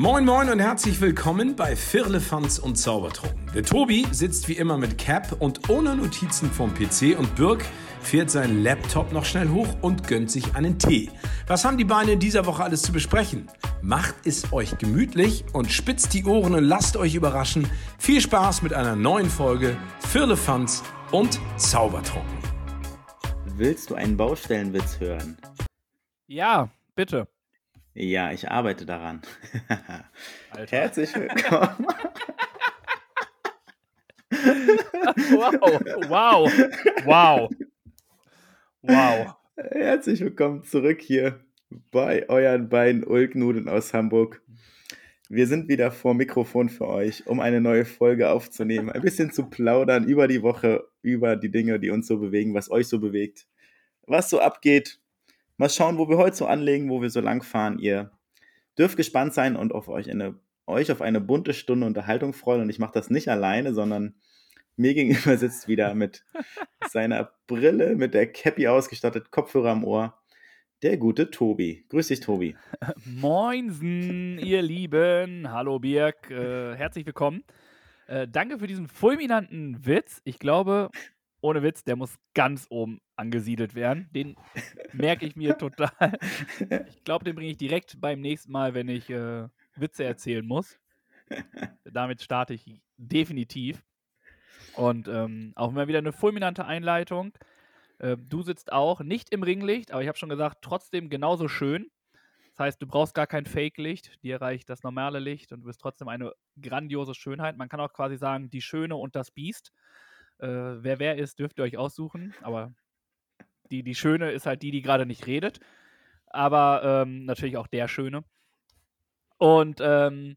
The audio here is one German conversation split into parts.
Moin Moin und herzlich willkommen bei Firlefanz und Zaubertrunken. Der Tobi sitzt wie immer mit Cap und ohne Notizen vom PC und Birk fährt seinen Laptop noch schnell hoch und gönnt sich einen Tee. Was haben die Beine in dieser Woche alles zu besprechen? Macht es euch gemütlich und spitzt die Ohren und lasst euch überraschen. Viel Spaß mit einer neuen Folge Firlefanz und Zaubertrunken. Willst du einen Baustellenwitz hören? Ja, bitte. Ja, ich arbeite daran. Herzlich willkommen. wow, wow, wow, wow. Herzlich willkommen zurück hier bei euren beiden Ulknudeln aus Hamburg. Wir sind wieder vor Mikrofon für euch, um eine neue Folge aufzunehmen, ein bisschen zu plaudern über die Woche, über die Dinge, die uns so bewegen, was euch so bewegt, was so abgeht Mal schauen, wo wir heute so anlegen, wo wir so lang fahren. Ihr dürft gespannt sein und auf euch, eine, euch auf eine bunte Stunde Unterhaltung freuen. Und ich mache das nicht alleine, sondern mir gegenüber sitzt wieder mit seiner Brille, mit der Cappy ausgestattet, Kopfhörer am Ohr, der gute Tobi. Grüß dich, Tobi. Moinsen, ihr Lieben. Hallo, Birk. Äh, herzlich willkommen. Äh, danke für diesen fulminanten Witz. Ich glaube, ohne Witz, der muss ganz oben angesiedelt werden. Den merke ich mir total. Ich glaube, den bringe ich direkt beim nächsten Mal, wenn ich äh, Witze erzählen muss. Damit starte ich definitiv. Und ähm, auch immer wieder eine fulminante Einleitung. Äh, du sitzt auch nicht im Ringlicht, aber ich habe schon gesagt, trotzdem genauso schön. Das heißt, du brauchst gar kein Fake-Licht, dir reicht das normale Licht und du bist trotzdem eine grandiose Schönheit. Man kann auch quasi sagen, die Schöne und das Biest. Äh, wer wer ist, dürft ihr euch aussuchen. Aber die, die Schöne ist halt die, die gerade nicht redet. Aber ähm, natürlich auch der Schöne. Und ähm,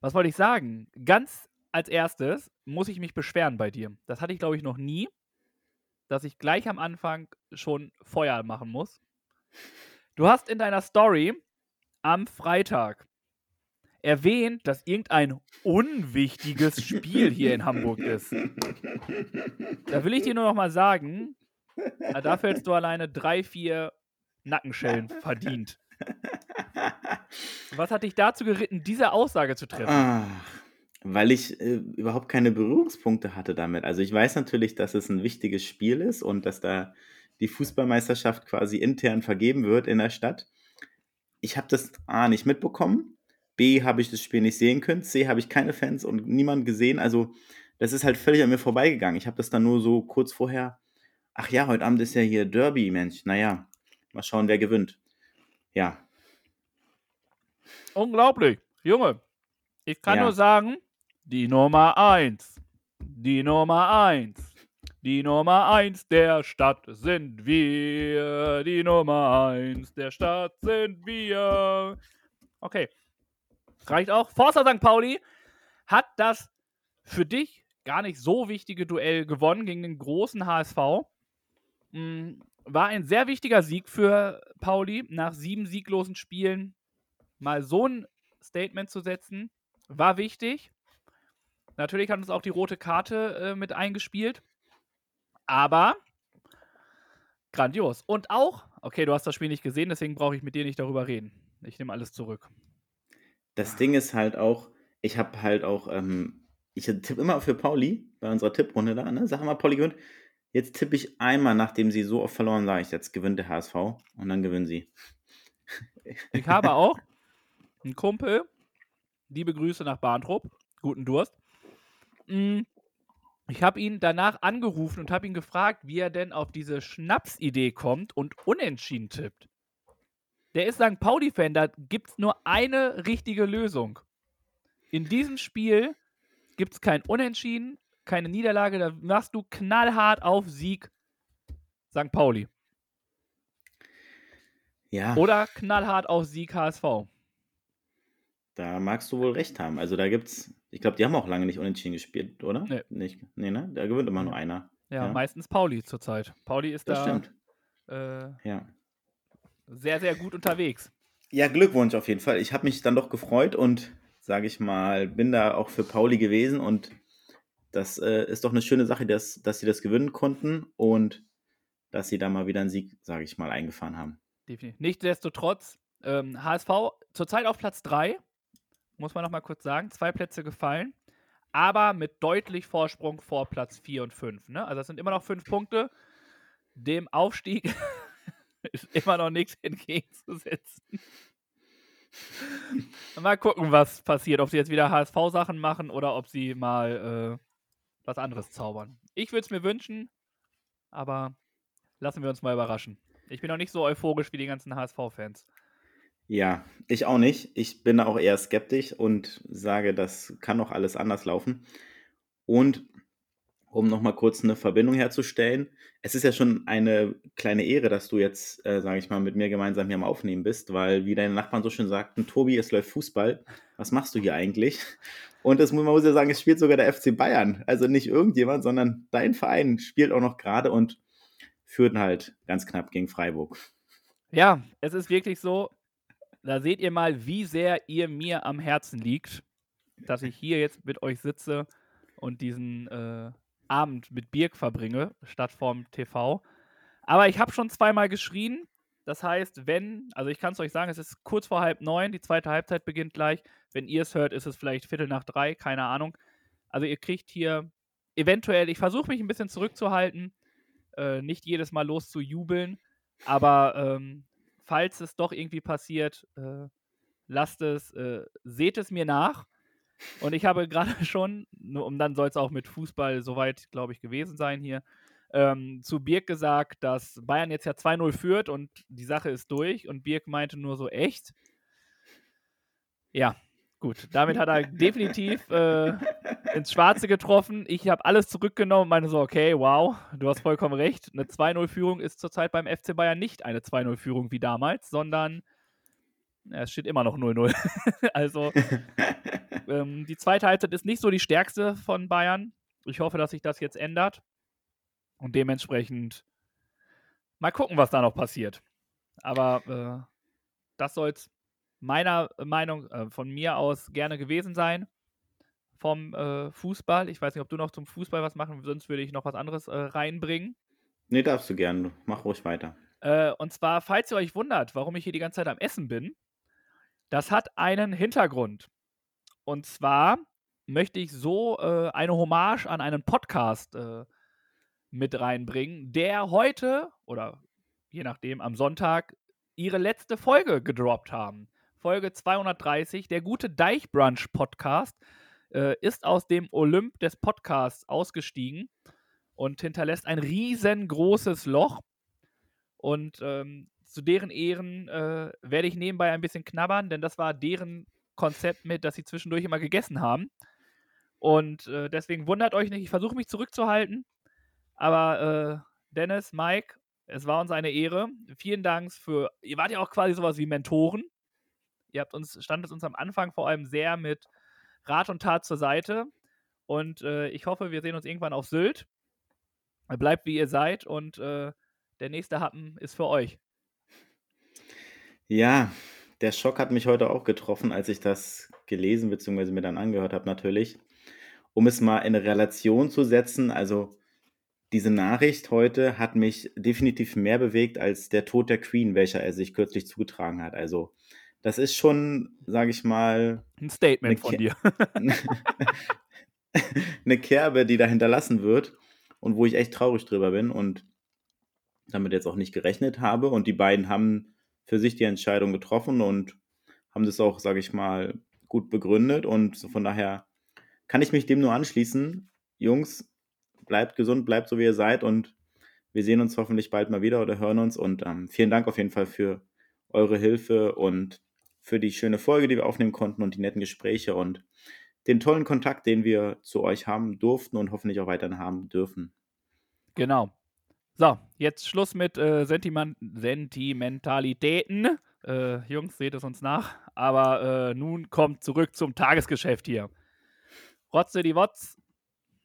was wollte ich sagen? Ganz als erstes muss ich mich beschweren bei dir. Das hatte ich, glaube ich, noch nie, dass ich gleich am Anfang schon Feuer machen muss. Du hast in deiner Story am Freitag erwähnt, dass irgendein unwichtiges Spiel hier in Hamburg ist. Da will ich dir nur noch mal sagen, dafür hättest du alleine drei, vier Nackenschellen verdient. Was hat dich dazu geritten, diese Aussage zu treffen? Ach, weil ich äh, überhaupt keine Berührungspunkte hatte damit. Also ich weiß natürlich, dass es ein wichtiges Spiel ist und dass da die Fußballmeisterschaft quasi intern vergeben wird in der Stadt. Ich habe das A nicht mitbekommen B habe ich das Spiel nicht sehen können, C habe ich keine Fans und niemand gesehen. Also das ist halt völlig an mir vorbeigegangen. Ich habe das dann nur so kurz vorher, ach ja, heute Abend ist ja hier Derby, Mensch. Naja, mal schauen, wer gewinnt. Ja. Unglaublich. Junge, ich kann ja. nur sagen, die Nummer 1. Die Nummer 1. Die Nummer 1 der Stadt sind wir. Die Nummer 1 der Stadt sind wir. Okay, reicht auch. Forster St. Pauli hat das für dich gar nicht so wichtige Duell gewonnen gegen den großen HSV. Hm, war ein sehr wichtiger Sieg für Pauli, nach sieben sieglosen Spielen mal so ein Statement zu setzen, war wichtig. Natürlich hat uns auch die rote Karte äh, mit eingespielt. Aber grandios. Und auch, okay, du hast das Spiel nicht gesehen, deswegen brauche ich mit dir nicht darüber reden. Ich nehme alles zurück. Das Ding ist halt auch, ich habe halt auch, ähm, ich tippe immer für Pauli bei unserer Tipprunde da, ne? Sag mal, Pauli gewinnt. Jetzt tippe ich einmal, nachdem sie so oft verloren, sage ich, jetzt gewinnt der HSV und dann gewinnen sie. Ich habe auch einen Kumpel, liebe Grüße nach Bahntrupp, guten Durst. Mm, ich habe ihn danach angerufen und habe ihn gefragt, wie er denn auf diese Schnapsidee kommt und unentschieden tippt. Der ist St. Pauli-Fan, da gibt es nur eine richtige Lösung. In diesem Spiel gibt es kein Unentschieden, keine Niederlage, da machst du knallhart auf Sieg St. Pauli. Ja. Oder knallhart auf Sieg HSV. Da magst du wohl recht haben. Also da gibt's, ich glaube, die haben auch lange nicht unentschieden gespielt, oder? Nee. Nicht, nee, ne? Da gewinnt immer nur einer. Ja, ja. meistens Pauli zurzeit. Pauli ist das da. Stimmt. Äh, ja sehr, sehr gut unterwegs. Ja, Glückwunsch auf jeden Fall. Ich habe mich dann doch gefreut und, sage ich mal, bin da auch für Pauli gewesen und das äh, ist doch eine schöne Sache, dass, dass sie das gewinnen konnten und dass sie da mal wieder einen Sieg, sage ich mal, eingefahren haben. Definitiv. Nichtsdestotrotz, ähm, HSV zurzeit auf Platz 3 muss man noch mal kurz sagen. Zwei Plätze gefallen, aber mit deutlich Vorsprung vor Platz 4 und 5. Ne? Also das sind immer noch fünf Punkte. Dem Aufstieg ist immer noch nichts entgegenzusetzen. mal gucken, was passiert. Ob sie jetzt wieder HSV-Sachen machen oder ob sie mal äh, was anderes zaubern. Ich würde es mir wünschen, aber lassen wir uns mal überraschen. Ich bin noch nicht so euphorisch wie die ganzen HSV-Fans. Ja, ich auch nicht. Ich bin auch eher skeptisch und sage, das kann noch alles anders laufen. Und um nochmal kurz eine Verbindung herzustellen, es ist ja schon eine kleine Ehre, dass du jetzt, äh, sage ich mal, mit mir gemeinsam hier am Aufnehmen bist, weil, wie deine Nachbarn so schön sagten, Tobi, es läuft Fußball. Was machst du hier eigentlich? Und das, man muss ja sagen, es spielt sogar der FC Bayern. Also nicht irgendjemand, sondern dein Verein spielt auch noch gerade und führt halt ganz knapp gegen Freiburg. Ja, es ist wirklich so, da seht ihr mal, wie sehr ihr mir am Herzen liegt, dass ich hier jetzt mit euch sitze und diesen äh, Abend mit Birk verbringe, statt vorm TV. Aber ich habe schon zweimal geschrien. Das heißt, wenn, also ich kann es euch sagen, es ist kurz vor halb neun, die zweite Halbzeit beginnt gleich. Wenn ihr es hört, ist es vielleicht Viertel nach drei, keine Ahnung. Also ihr kriegt hier eventuell, ich versuche mich ein bisschen zurückzuhalten, äh, nicht jedes Mal loszujubeln, aber ähm, falls es doch irgendwie passiert, äh, lasst es, äh, seht es mir nach. Und ich habe gerade schon, und dann soll es auch mit Fußball soweit, glaube ich, gewesen sein hier, ähm, zu Birk gesagt, dass Bayern jetzt ja 2-0 führt und die Sache ist durch. Und Birk meinte nur so, echt? Ja, gut. Damit hat er definitiv äh, ins Schwarze getroffen. Ich habe alles zurückgenommen und meine so, okay, wow, du hast vollkommen recht. Eine 2-0-Führung ist zurzeit beim FC Bayern nicht eine 2-0-Führung wie damals, sondern es steht immer noch 0-0. also ähm, die zweite Halbzeit ist nicht so die stärkste von Bayern. Ich hoffe, dass sich das jetzt ändert. Und dementsprechend mal gucken, was da noch passiert. Aber äh, das soll es meiner Meinung, äh, von mir aus gerne gewesen sein. Vom äh, Fußball. Ich weiß nicht, ob du noch zum Fußball was machen, sonst würde ich noch was anderes äh, reinbringen. Nee, darfst du gerne. Mach ruhig weiter. Äh, und zwar, falls ihr euch wundert, warum ich hier die ganze Zeit am Essen bin, das hat einen Hintergrund. Und zwar möchte ich so äh, eine Hommage an einen Podcast äh, mit reinbringen, der heute oder je nachdem am Sonntag ihre letzte Folge gedroppt haben. Folge 230, der gute Deichbrunch Podcast, äh, ist aus dem Olymp des Podcasts ausgestiegen und hinterlässt ein riesengroßes Loch. Und ähm, zu deren Ehren äh, werde ich nebenbei ein bisschen knabbern, denn das war deren Konzept mit, dass sie zwischendurch immer gegessen haben. Und äh, deswegen wundert euch nicht, ich versuche mich zurückzuhalten. Aber äh, Dennis, Mike, es war uns eine Ehre. Vielen Dank für, ihr wart ja auch quasi sowas wie Mentoren. Ihr habt uns, standet uns am Anfang vor allem sehr mit Rat und Tat zur Seite. Und äh, ich hoffe, wir sehen uns irgendwann auf Sylt. Bleibt wie ihr seid und äh, der nächste Happen ist für euch. Ja, der Schock hat mich heute auch getroffen, als ich das gelesen bzw. mir dann angehört habe natürlich. Um es mal in eine Relation zu setzen, also diese Nachricht heute hat mich definitiv mehr bewegt als der Tod der Queen, welcher er sich kürzlich zugetragen hat. Also das ist schon, sage ich mal, ein Statement von dir. eine Kerbe, die da hinterlassen wird und wo ich echt traurig drüber bin und damit jetzt auch nicht gerechnet habe. Und die beiden haben für sich die Entscheidung getroffen und haben das auch, sage ich mal, gut begründet. Und von daher kann ich mich dem nur anschließen. Jungs, bleibt gesund, bleibt so wie ihr seid und wir sehen uns hoffentlich bald mal wieder oder hören uns. Und ähm, vielen Dank auf jeden Fall für eure Hilfe und für die schöne Folge, die wir aufnehmen konnten und die netten Gespräche und den tollen Kontakt, den wir zu euch haben durften und hoffentlich auch weiterhin haben dürfen. Genau. So, jetzt Schluss mit äh, Sentimen Sentimentalitäten. Äh, Jungs, seht es uns nach. Aber äh, nun kommt zurück zum Tagesgeschäft hier. Rotze die Wotz.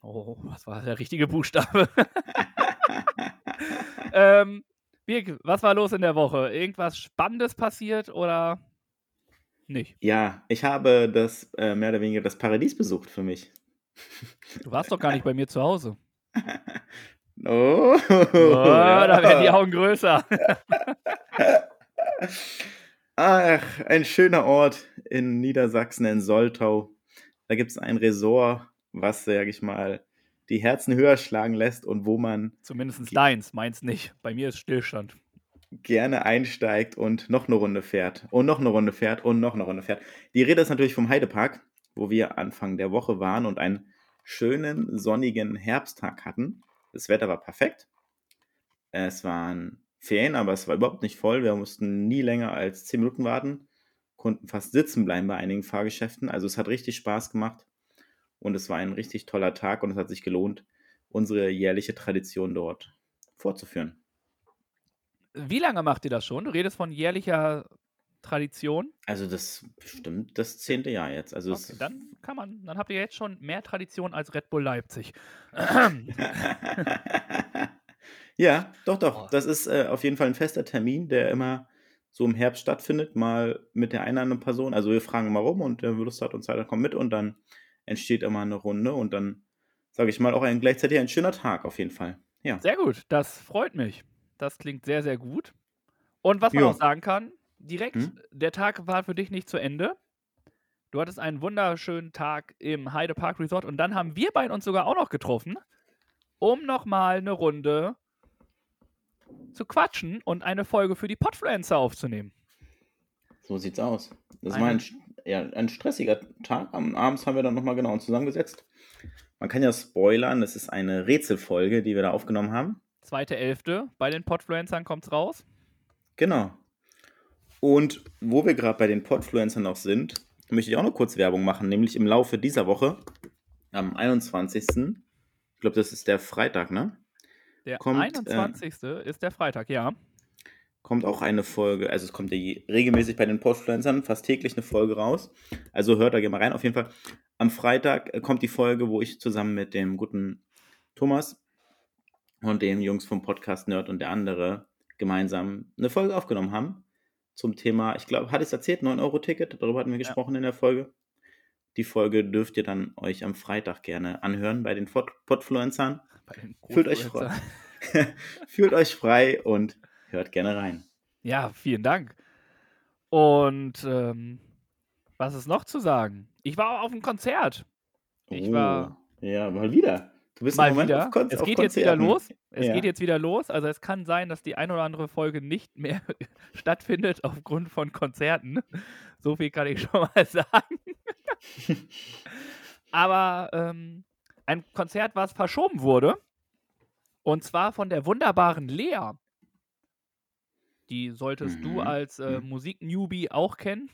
Oh, was war der richtige Buchstabe? ähm, Birk, was war los in der Woche? Irgendwas Spannendes passiert oder nicht? Ja, ich habe das äh, mehr oder weniger das Paradies besucht für mich. Du warst doch gar nicht bei mir zu Hause. Oh, oh da werden die Augen größer. Ach, ein schöner Ort in Niedersachsen, in Soltau. Da gibt es ein Resort, was, sag ich mal, die Herzen höher schlagen lässt und wo man Zumindest deins, meins nicht. Bei mir ist Stillstand. gerne einsteigt und noch eine Runde fährt und noch eine Runde fährt und noch eine Runde fährt. Die Rede ist natürlich vom Heidepark, wo wir Anfang der Woche waren und einen schönen sonnigen Herbsttag hatten. Das Wetter war perfekt. Es waren Ferien, aber es war überhaupt nicht voll. Wir mussten nie länger als 10 Minuten warten, konnten fast sitzen bleiben bei einigen Fahrgeschäften. Also es hat richtig Spaß gemacht und es war ein richtig toller Tag und es hat sich gelohnt, unsere jährliche Tradition dort fortzuführen. Wie lange macht ihr das schon? Du redest von jährlicher Tradition. Also das bestimmt das zehnte Jahr jetzt. Also Okay, dann kann man, dann habt ihr jetzt schon mehr Tradition als Red Bull Leipzig. ja, doch, Oh. doch. Das ist äh, auf jeden Fall ein fester Termin, der immer so im Herbst stattfindet, mal mit der einen oder anderen Person. Also wir fragen mal rum und der Lust hat und Zeit hat, kommt mit und dann entsteht immer eine Runde und dann, sage ich mal, auch ein gleichzeitig ein schöner Tag auf jeden Fall. Ja. Sehr gut, das freut mich. Das klingt sehr, sehr gut. Und was man Ja. auch sagen kann, direkt, Hm? der Tag war für dich nicht zu Ende. Du hattest einen wunderschönen Tag im Heide Park Resort und dann haben wir beide uns sogar auch noch getroffen, um nochmal eine Runde zu quatschen und eine Folge für die Podfluencer aufzunehmen. So sieht's aus. Das war ein, ja, ein stressiger Tag. Am Abends haben wir dann nochmal genau uns zusammengesetzt. Man kann ja spoilern, das ist eine Rätselfolge, die wir da aufgenommen haben. Zweite Elfte, bei den Podfluencern kommt's raus. Genau. Und wo wir gerade bei den Podfluencern noch sind, möchte ich auch noch kurz Werbung machen, nämlich im Laufe dieser Woche, am 21. Ich glaube, das ist der Freitag, ne? Der Kommt, äh, 21. ist der Freitag, ja. Kommt auch eine Folge, also es kommt ja je- regelmäßig bei den Podfluencern fast täglich eine Folge raus. Also hört da gerne mal rein. Auf jeden Fall am Freitag äh, kommt die Folge, wo ich zusammen mit dem guten Thomas und den Jungs vom Podcast Nerd und der andere gemeinsam eine Folge aufgenommen haben zum Thema, ich glaube, hatte ich es erzählt, 9-Euro-Ticket, darüber hatten wir gesprochen in der Folge. Die Folge dürft ihr dann euch am Freitag gerne anhören bei den Pod Podfluencern. Fühlt euch frei. Fühlt euch frei und hört gerne rein. Ja, vielen Dank. Und ähm, was ist noch zu sagen? Ich war auf einem Konzert. Ich war Oh, Ja, mal wieder. Du bist mal wieder. auf, Kon es geht jetzt wieder Konzerten. los. Es Ja. geht jetzt wieder los. Also es kann sein, dass die ein oder andere Folge nicht mehr stattfindet aufgrund von Konzerten. So viel kann ich schon mal sagen. Aber ähm, ein Konzert, was verschoben wurde. Und zwar von der wunderbaren Lea. Die solltest du Mhm. als äh, Mhm. Musik-Newbie auch kennen.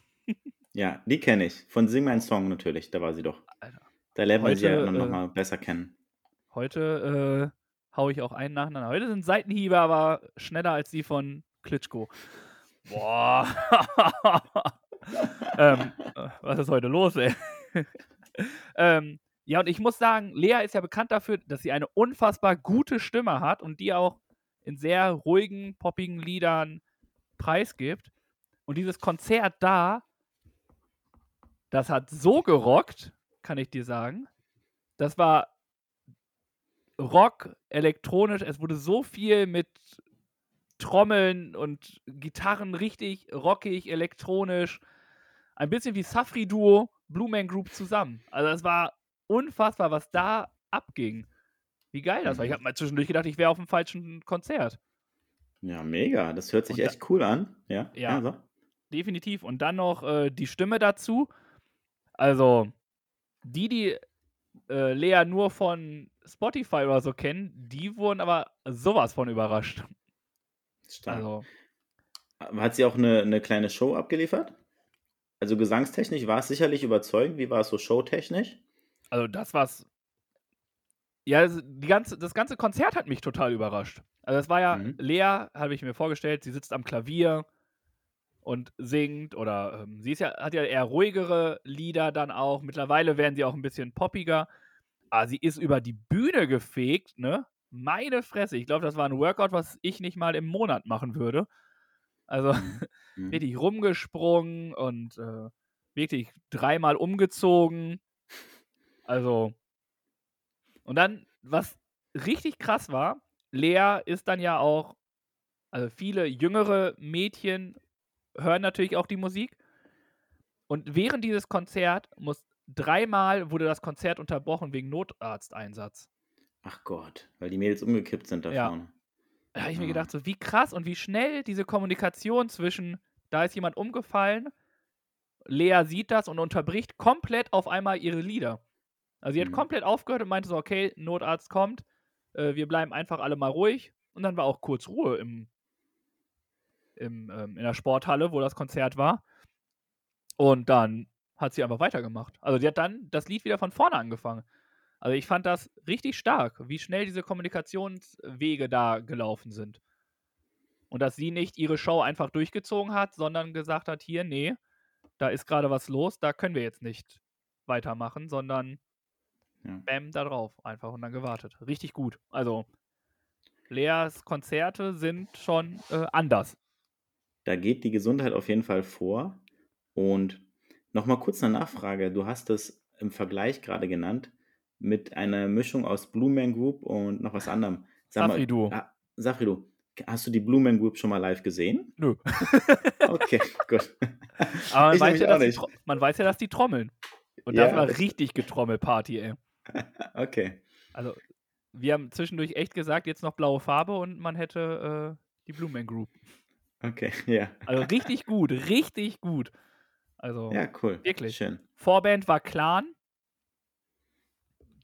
Ja, die kenne ich. Von Sing Mein Song natürlich, da war sie doch. Alter. Da lernt man sie ja äh, nochmal besser kennen. Heute äh, hau ich auch einen nacheinander. Heute sind Seitenhiebe aber schneller als die von Klitschko. Boah. ähm, äh, was ist heute los, ey? ähm, ja, und ich muss sagen, Lea ist ja bekannt dafür, dass sie eine unfassbar gute Stimme hat und die auch in sehr ruhigen, poppigen Liedern preisgibt. Und dieses Konzert da, das hat so gerockt, kann ich dir sagen. Das war Rock, elektronisch, es wurde so viel mit Trommeln und Gitarren richtig rockig, elektronisch. Ein bisschen wie Safri Duo, Blue Man Group zusammen. Also es war unfassbar, was da abging. Wie geil das war. Ich Mhm. habe mal zwischendurch gedacht, ich wäre auf einem falschen Konzert. Ja, mega. Das hört sich da- echt cool an. Ja, Ja. so. Definitiv. Und dann noch äh, die Stimme dazu. Also, die, die äh, Lea nur von Spotify oder so kennen, die wurden aber sowas von überrascht. Stark. Also, Hat sie auch eine, eine kleine Show abgeliefert? Also gesangstechnisch war es sicherlich überzeugend. Wie war es so showtechnisch? also das was. Ja, das, die ganze, das ganze Konzert hat mich total überrascht. Also, es war ja, Mhm. Lea, habe ich mir vorgestellt, sie sitzt am Klavier und singt oder ähm, sie ist ja, hat ja eher ruhigere Lieder dann auch. Mittlerweile werden sie auch ein bisschen poppiger. Aber sie ist über die Bühne gefegt, ne? Meine Fresse. Ich glaube, das war ein Workout, was ich nicht mal im Monat machen würde. Also Mhm. wirklich rumgesprungen und äh, wirklich dreimal umgezogen. Also. Und dann, was richtig krass war, Lea ist dann ja auch, also viele jüngere Mädchen hören natürlich auch die Musik. Und während dieses Konzert muss dreimal wurde das Konzert unterbrochen wegen Notarzteinsatz. Ach Gott, weil die Mädels umgekippt sind da Ja. vorne. Da habe ich mir Ah. gedacht, so wie krass und wie schnell diese Kommunikation zwischen, da ist jemand umgefallen, Lea sieht das und unterbricht komplett auf einmal ihre Lieder. Also sie hat Mhm. komplett aufgehört und meinte so, okay, Notarzt kommt, äh, wir bleiben einfach alle mal ruhig. Und dann war auch kurz Ruhe im, im, ähm, in der Sporthalle, wo das Konzert war. Und dann hat sie einfach weitergemacht. Also die hat dann das Lied wieder von vorne angefangen. Also ich fand das richtig stark, wie schnell diese Kommunikationswege da gelaufen sind. Und dass sie nicht ihre Show einfach durchgezogen hat, sondern gesagt hat, hier, nee, da ist gerade was los, da können wir jetzt nicht weitermachen, sondern Ja. bam, da drauf einfach und dann gewartet. Richtig gut. Also Leas Konzerte sind schon äh, anders. Da geht die Gesundheit auf jeden Fall vor. Und nochmal kurz eine Nachfrage. Du hast es im Vergleich gerade genannt mit einer Mischung aus Blue Man Group und noch was anderem. Safri Duo. ah, Safri Duo, hast du die Blue Man Group schon mal live gesehen? Nö. Okay, gut. Aber man Ich weiß, ja, die, man weiß ja, dass die trommeln. Und Ja, das war richtig Getrommelparty, ey. Okay. Also, wir haben zwischendurch echt gesagt, jetzt noch blaue Farbe und man hätte äh, die Blue Man Group. Okay, ja. Also richtig gut, richtig gut. Also, Ja, cool. Wirklich. Schön. Vorband war Clan.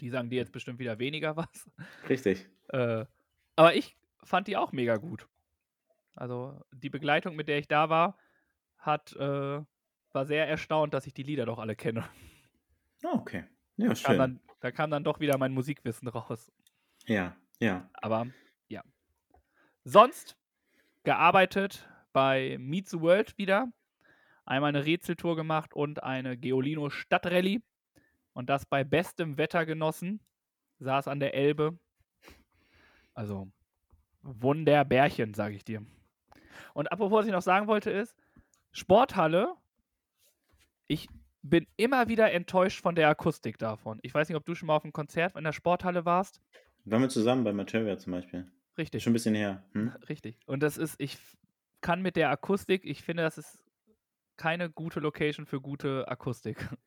Die sagen dir jetzt bestimmt wieder weniger was. Richtig. Äh, aber ich fand die auch mega gut. Also, die Begleitung, mit der ich da war, hat, äh, war sehr erstaunt, dass ich die Lieder doch alle kenne. Ah, Okay. Ja, Kam schön. dann, da kam dann doch wieder mein Musikwissen raus. Ja, ja. Aber ja. Sonst gearbeitet bei Meet the World wieder. Einmal eine Rätseltour gemacht und eine Geolino Stadtrallye. Und das bei bestem Wetter genossen. Saß an der Elbe. Also Wunderbärchen, sage ich dir. Und apropos, was ich noch sagen wollte, ist, Sporthalle, ich bin immer wieder enttäuscht von der Akustik davon. Ich weiß nicht, ob du schon mal auf einem Konzert in der Sporthalle warst. Waren wir zusammen bei Materia zum Beispiel? Richtig. Schon ein bisschen her. Hm? Richtig. Und das ist, ich kann mit der Akustik, ich finde, das ist keine gute Location für gute Akustik.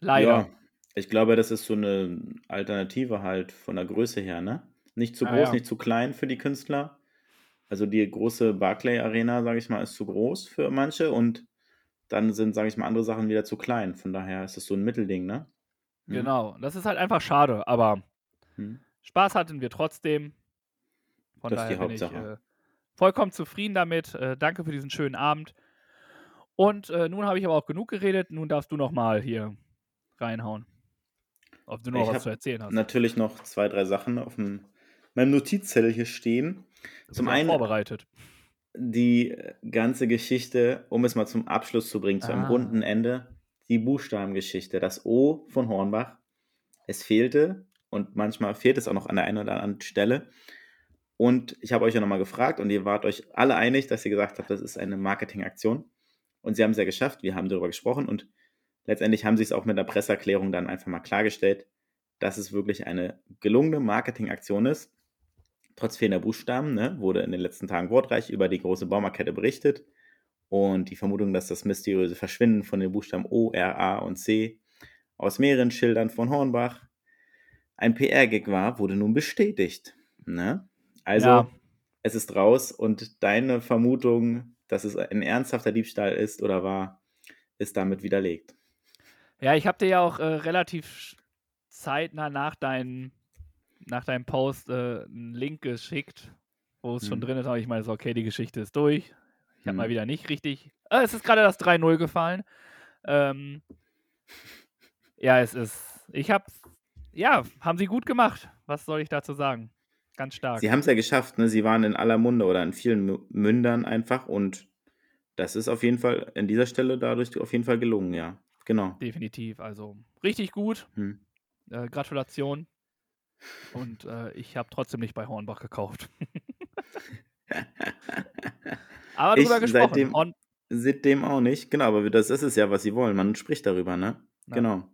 Leider. Ja, ich glaube, das ist so eine Alternative halt von der Größe her, ne? Nicht zu Ah, groß, ja. nicht zu klein für die Künstler. Also die große Barclay Arena, sage ich mal, ist zu groß für manche und dann sind, sage ich mal, andere Sachen wieder zu klein. Von daher ist es so ein Mittelding, ne? Hm? Genau. Das ist halt einfach schade, aber Hm. Spaß hatten wir trotzdem. Von Das daher bin ich äh, vollkommen zufrieden damit. Äh, danke für diesen schönen Abend. Und äh, nun habe ich aber auch genug geredet. Nun darfst du noch mal hier reinhauen. Ob du noch Ich was zu erzählen hast. Natürlich noch zwei, drei Sachen auf dem, meinem Notizzettel hier stehen. Du Zum einen vorbereitet. die ganze Geschichte, um es mal zum Abschluss zu bringen, zu einem Ah. runden Ende, die Buchstabengeschichte, das O von Hornbach. Es fehlte und manchmal fehlt es auch noch an der einen oder anderen Stelle. Und ich habe euch ja nochmal gefragt und ihr wart euch alle einig, dass ihr gesagt habt, das ist eine Marketingaktion. Und sie haben es ja geschafft, wir haben darüber gesprochen und letztendlich haben sie es auch mit der Presseerklärung dann einfach mal klargestellt, dass es wirklich eine gelungene Marketingaktion ist. Trotz fehlender Buchstaben ne, wurde in den letzten Tagen wortreich über die große Baumarkette berichtet und die Vermutung, dass das mysteriöse Verschwinden von den Buchstaben O, R, A und C aus mehreren Schildern von Hornbach ein PR-Gag war, wurde nun bestätigt. Ne? Also, Ja. es ist raus und deine Vermutung, dass es ein ernsthafter Diebstahl ist oder war, ist damit widerlegt. Ja, ich habe dir ja auch äh, relativ zeitnah nach, dein, nach deinem Post äh, einen Link geschickt, wo es schon Mhm. drin ist. Aber ich meine, so, okay, die Geschichte ist durch. Ich habe Mhm. mal wieder nicht richtig. Äh, es ist gerade das 3-0 gefallen. Ähm, ja, es ist. Ich habe. Ja, haben sie gut gemacht. Was soll ich dazu sagen? Ganz stark. Sie haben es ja geschafft, ne? Sie waren in aller Munde oder in vielen Mü- Mündern einfach und das ist auf jeden Fall an dieser Stelle dadurch auf jeden Fall gelungen, ja. Genau. Definitiv. Also richtig gut. Hm. Äh, Gratulation. Und äh, ich habe trotzdem nicht bei Hornbach gekauft. Aber Ich drüber gesprochen. seitdem- Seitdem auch nicht. Genau, aber das ist es ja, was sie wollen. Man spricht darüber, ne? Ja. Genau.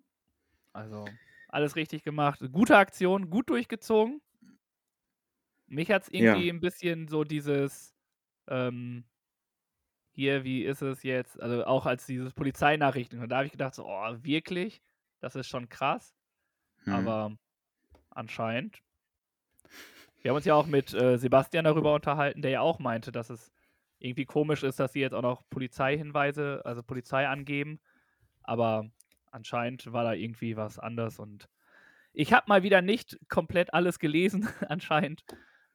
also alles richtig gemacht. Gute Aktion, gut durchgezogen. Mich hat es irgendwie ein bisschen so dieses, ähm, hier, wie ist es jetzt? Also auch als dieses Polizeinachrichten, da habe ich gedacht, so, oh, wirklich? Das ist schon krass. Hm. Aber anscheinend. Wir haben uns ja auch mit äh, Sebastian darüber unterhalten, der ja auch meinte, dass es irgendwie komisch ist, dass sie jetzt auch noch Polizeihinweise, also Polizei angeben. Aber anscheinend war da irgendwie was anders und ich habe mal wieder nicht komplett alles gelesen, anscheinend.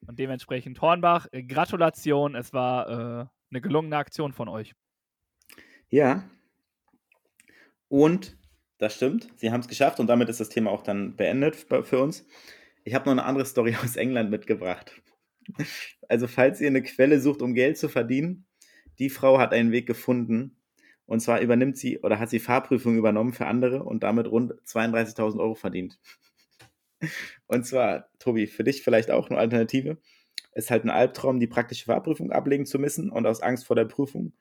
Und dementsprechend Hornbach, äh, Gratulation, es war äh, eine gelungene Aktion von euch. Ja. Und das stimmt, sie haben es geschafft und damit ist das Thema auch dann beendet für uns. Ich habe noch eine andere Story aus England mitgebracht. Also, falls ihr eine Quelle sucht, um Geld zu verdienen, die Frau hat einen Weg gefunden. Und zwar übernimmt sie oder hat sie Fahrprüfungen übernommen für andere und damit rund 32.000 Euro verdient. Und zwar, Tobi, für dich vielleicht auch eine Alternative. Es ist halt ein Albtraum, die praktische Fahrprüfung ablegen zu müssen und aus Angst vor der Prüfung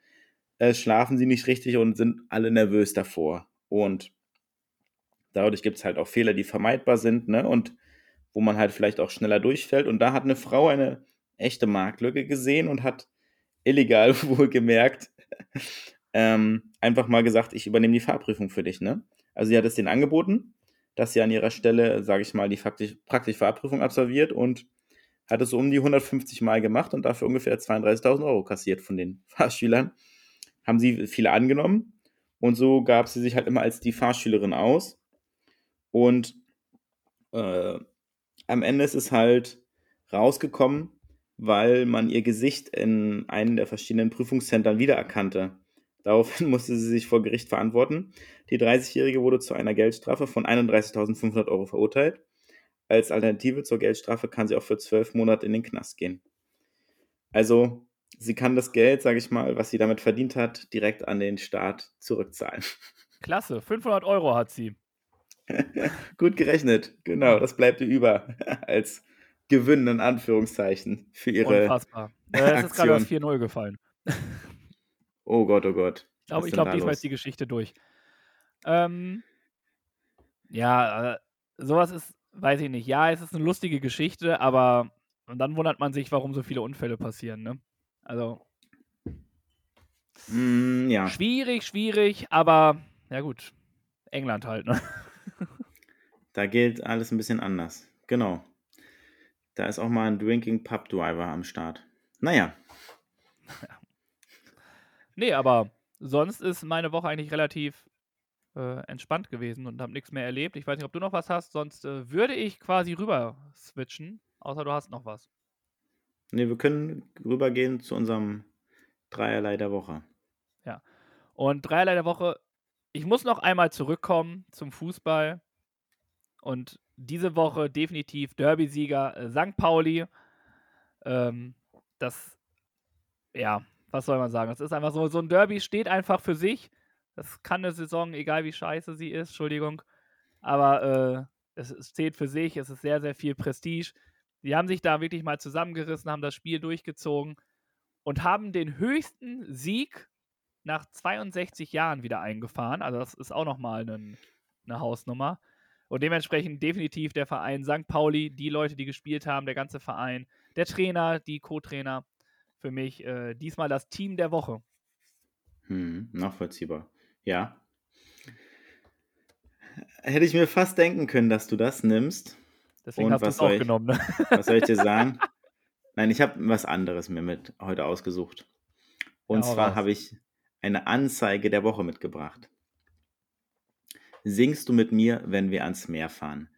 äh, schlafen sie nicht richtig und sind alle nervös davor. Und dadurch gibt es halt auch Fehler, die vermeidbar sind ne? und wo man halt vielleicht auch schneller durchfällt. Und da hat eine Frau eine echte Marktlücke gesehen und hat illegal wohl gemerkt, ähm, einfach mal gesagt, ich übernehme die Fahrprüfung für dich. Ne? Also sie hat es denen angeboten dass sie an ihrer Stelle, sage ich mal, die faktisch, praktische Fahrprüfung absolviert und hat es um die 150 Mal gemacht und dafür ungefähr 32.000 Euro kassiert von den Fahrschülern. Haben sie viele angenommen und so gab sie sich halt immer als die Fahrschülerin aus. Und äh, am Ende ist es halt rausgekommen, weil man ihr Gesicht in einem der verschiedenen Prüfungszentren wiedererkannte. Daraufhin musste sie sich vor Gericht verantworten. Die 30-Jährige wurde zu einer Geldstrafe von 31.500 Euro verurteilt. Als Alternative zur Geldstrafe kann sie auch für zwölf Monate in den Knast gehen. Also, sie kann das Geld, sage ich mal, was sie damit verdient hat, direkt an den Staat zurückzahlen. Klasse, 500 Euro hat sie. Gut gerechnet, genau, das bleibt ihr über als Gewinn in Anführungszeichen für ihre. Unfassbar. Äh, es ist gerade das 4-0 gefallen. Oh Gott, oh Gott. Ich glaube, ich glaub, diesmal ist die Geschichte durch. Ähm, ja, äh, sowas ist, weiß ich nicht. Ja, es ist eine lustige Geschichte, aber und dann wundert man sich, warum so viele Unfälle passieren, ne? Also. Mm, ja. Schwierig, schwierig, aber ja gut. England halt, ne? Da gilt alles ein bisschen anders. Genau. Da ist auch mal ein Drinking Pub Driver am Start. Naja. Nee, aber sonst ist meine Woche eigentlich relativ äh, entspannt gewesen und habe nichts mehr erlebt. Ich weiß nicht, ob du noch was hast, sonst äh, würde ich quasi rüber switchen, außer du hast noch was. Nee, wir können rübergehen zu unserem Dreierlei der Woche. Ja. Und Dreierlei der Woche, ich muss noch einmal zurückkommen zum Fußball. Und diese Woche definitiv Derby-Sieger äh, St. Pauli. Ähm, das, ja, was soll man sagen? Es ist einfach so, so ein Derby steht einfach für sich. Das kann eine Saison, egal wie scheiße sie ist, Entschuldigung. Aber äh, es, es zählt für sich, es ist sehr, sehr viel Prestige. Die haben sich da wirklich mal zusammengerissen, haben das Spiel durchgezogen und haben den höchsten Sieg nach 62 Jahren wieder eingefahren. Also das ist auch nochmal eine, eine Hausnummer. Und dementsprechend definitiv der Verein St. Pauli, die Leute, die gespielt haben, der ganze Verein, der Trainer, die Co-Trainer, für mich äh, diesmal das Team der Woche. Hm, nachvollziehbar. Ja. Hätte ich mir fast denken können, dass du das nimmst. Deswegen Und hast du es auch ich, genommen. Ne? Was soll ich dir sagen? Nein, ich habe was anderes mir mit heute ausgesucht. Und ja, zwar habe ich eine Anzeige der Woche mitgebracht. Singst du mit mir, wenn wir ans Meer fahren?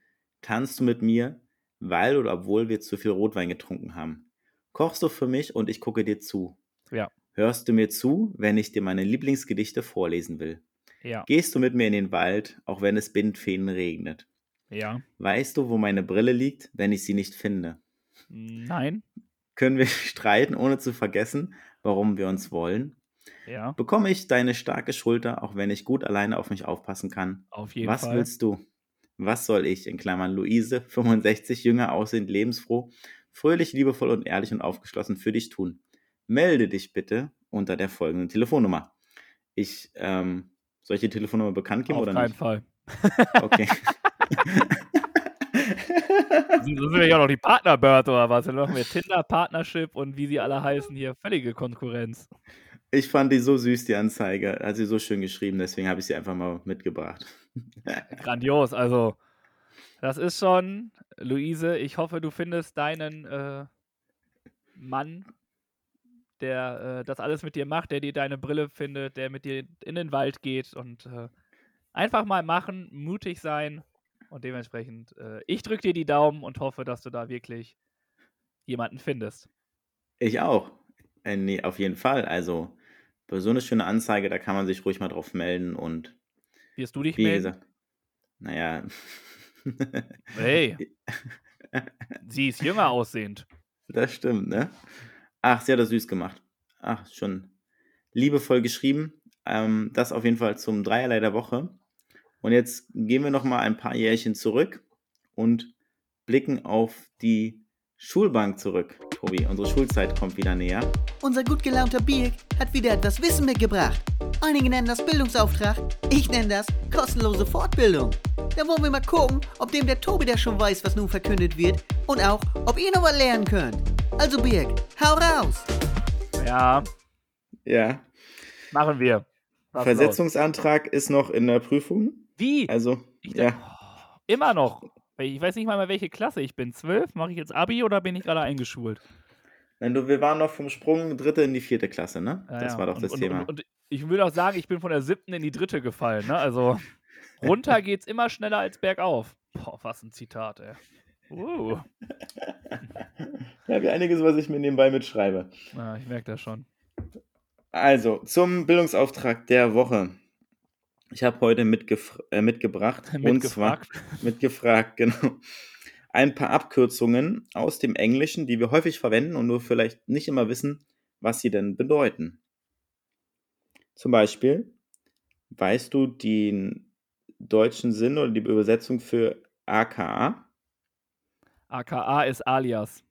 Tanzt du mit mir, weil oder obwohl wir zu viel Rotwein getrunken haben? Kochst du für mich und ich gucke dir zu? Ja. Hörst du mir zu, wenn ich dir meine Lieblingsgedichte vorlesen will? Ja. Gehst du mit mir in den Wald, auch wenn es Bindfäden regnet? Ja. Weißt du, wo meine Brille liegt, wenn ich sie nicht finde? Nein. Können wir streiten, ohne zu vergessen, warum wir uns wollen? Ja. Bekomme ich deine starke Schulter, auch wenn ich gut alleine auf mich aufpassen kann? Auf jeden Was Fall. Was willst du? Was soll ich, in Klammern Luise, 65, jünger aussehend, lebensfroh, fröhlich, liebevoll und ehrlich und aufgeschlossen für dich tun. Melde dich bitte unter der folgenden Telefonnummer. Ich, ähm, soll ich die Telefonnummer bekannt geben Auf oder nicht? Auf keinen Fall. Okay. Das sind ja auch noch die Partnerbird oder was? Dann machen wir Tinder, Partnership und wie sie alle heißen hier. Völlige Konkurrenz. Ich fand die so süß, die Anzeige. Hat sie so schön geschrieben, deswegen habe ich sie einfach mal mitgebracht. Grandios, also das ist schon, Luise, ich hoffe, du findest deinen äh, Mann, der äh, das alles mit dir macht, der dir deine Brille findet, der mit dir in den Wald geht und äh, einfach mal machen, mutig sein und dementsprechend, äh, ich drücke dir die Daumen und hoffe, dass du da wirklich jemanden findest. Ich auch. Äh, nee, auf jeden Fall. Also, so einer schönen Anzeige, da kann man sich ruhig mal drauf melden und Wirst du dich wie melden? gesagt, naja. Hey, sie ist jünger aussehend. Das stimmt, ne? Ach, sie hat das süß gemacht. Ach, schon liebevoll geschrieben. Ähm, das auf jeden Fall zum Dreierlei der Woche. Und jetzt gehen wir noch mal ein paar Jährchen zurück und blicken auf die Schulbank zurück. Tobi, unsere Schulzeit kommt wieder näher. Unser gut gelaunter Birk hat wieder etwas Wissen mitgebracht. Einige nennen das Bildungsauftrag, ich nenne das kostenlose Fortbildung. Da wollen wir mal gucken, ob dem der Tobi da schon weiß, was nun verkündet wird und auch, ob ihr noch was lernen könnt. Also Birk, hau raus! Ja, Ja. machen wir. Was los? Versetzungsantrag ist noch in der Prüfung. Wie? Also, Ich ja. oh, immer noch. Ich weiß nicht mal mehr, welche Klasse ich bin. Zwölf? Mache ich jetzt Abi oder bin ich gerade eingeschult? Nein, du, wir waren noch vom Sprung dritte in die vierte Klasse, ne? Ja, das war doch und, das und, Thema. Und, und ich will auch sagen, ich bin von der siebten in die dritte gefallen. Ne? Also runter geht's immer schneller als bergauf. Boah, was ein Zitat, ey. Uh, ja, wie einiges, was ich mir nebenbei mitschreibe. ja, ich merke das schon. Also, zum Bildungsauftrag der Woche. Ich habe heute äh, mitgebracht. Und zwar Mitgefragt. mitgefragt, genau. Ein paar Abkürzungen aus dem Englischen, die wir häufig verwenden und nur vielleicht nicht immer wissen, was sie denn bedeuten. Zum Beispiel, weißt du den deutschen Sinn oder die Übersetzung für AKA? AKA ist alias.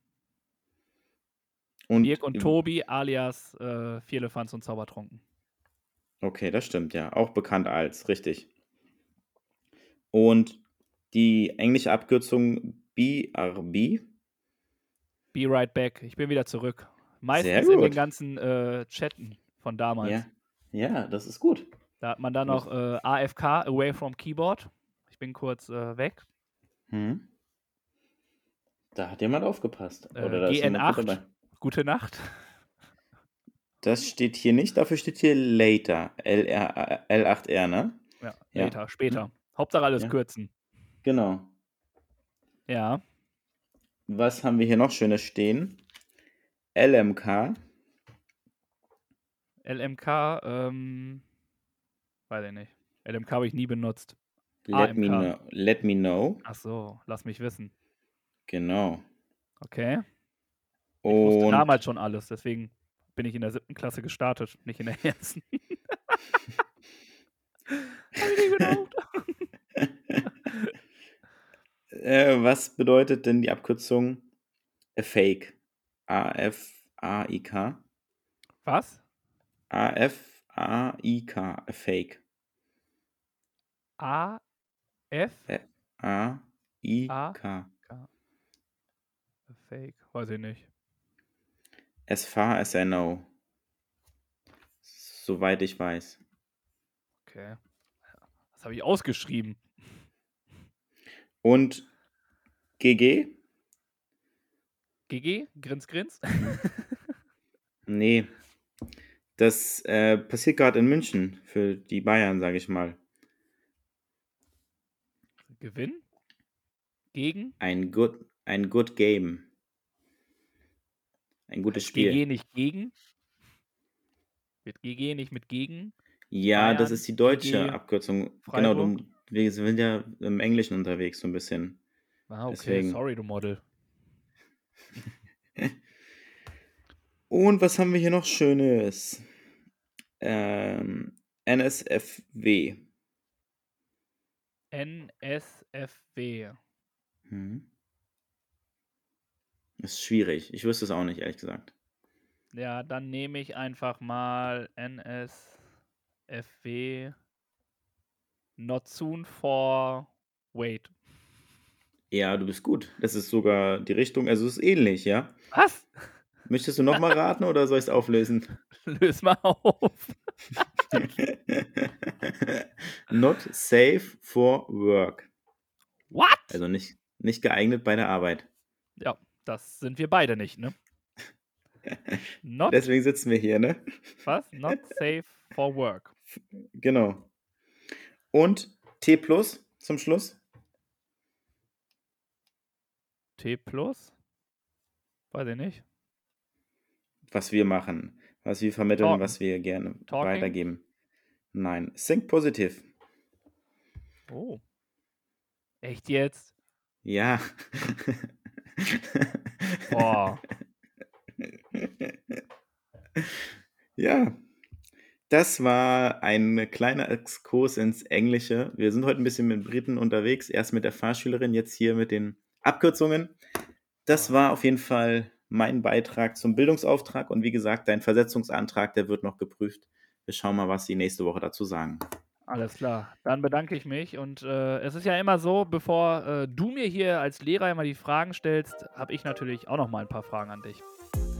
Und, Birk und Tobi alias äh, Vierlefanz und Zaubertrunken. Okay, das stimmt, ja. Auch bekannt als, richtig. Und die englische Abkürzung BRB, Be right back. Ich bin wieder zurück. Meistens in den ganzen äh, Chatten von damals. ja, ja, das ist gut. Da hat man dann noch äh, AFK, Away from Keyboard. Ich bin kurz äh, weg. Hm. Da hat jemand aufgepasst. Äh, Oder da ist jemand GN8. mit dabei. Gute Nacht. Das steht hier nicht, dafür steht hier later. LR, L8R, ne? Ja, Ja. later, später. Hauptsache alles Ja. kürzen. Genau. Ja. Was haben wir hier noch Schönes stehen? LMK. LMK, ähm, weiß ich nicht. LMK habe ich nie benutzt. Let me, AMK. know, let me know. Ach so, lass mich wissen. Genau. Okay. Ich wusste Und damals schon alles, deswegen bin ich in der siebten Klasse gestartet, nicht in der ersten. Äh, was bedeutet denn die Abkürzung a Fake? A-F-A-I-K. Was? A-F-A-I-K. A Fake. A, F, A-I-K. Fake, weiß ich nicht. As far as I know. Soweit ich weiß. Okay. Das habe ich ausgeschrieben. Und GG? GG, Grins, Grins. Nee. Das äh, passiert gerade in München für die Bayern, sage ich mal. Gewinn? Gegen? Ein good, ein good game. Ein gutes Spiel. GG nicht gegen? Wird GG nicht mit gegen? Ja, das Bayern, ist die deutsche GG, Abkürzung. Genau, Freiburg. du, wir sind ja im Englischen unterwegs so ein bisschen. Ah, okay, Deswegen. sorry, du Model. Und was haben wir hier noch Schönes? Ähm, NSFW. NSFW. Hm. Ist schwierig. Ich wüsste es auch nicht, ehrlich gesagt. Ja, dann nehme ich einfach mal NSFW. Not soon for wait. Ja, du bist gut. Das ist sogar die Richtung, also es ist ähnlich, ja. Was? Möchtest du nochmal raten oder soll ich es auflösen? Löse mal auf. Not safe for work. What? Also nicht, nicht geeignet bei der Arbeit. Ja, das sind wir beide nicht, ne? Not, Deswegen sitzen wir hier, ne? was? Not safe for work. Genau. Und T plus zum Schluss. T plus? Weiß ich nicht. Was wir machen, was wir vermitteln, Talken. was wir gerne Talking? weitergeben. Nein, think positive. Oh. Echt jetzt? Ja. Boah. Ja, das war ein kleiner Exkurs ins Englische. Wir sind heute ein bisschen mit Briten unterwegs. Erst mit der Fahrschülerin, jetzt hier mit den Abkürzungen. Das war auf jeden Fall mein Beitrag zum Bildungsauftrag. Und wie gesagt, dein Versetzungsantrag, der wird noch geprüft. Wir schauen mal, was Sie nächste Woche dazu sagen. Alles klar. Dann bedanke ich mich. Und äh, es ist ja immer so, bevor äh, du mir hier als Lehrer immer die Fragen stellst, habe ich natürlich auch noch mal ein paar Fragen an dich.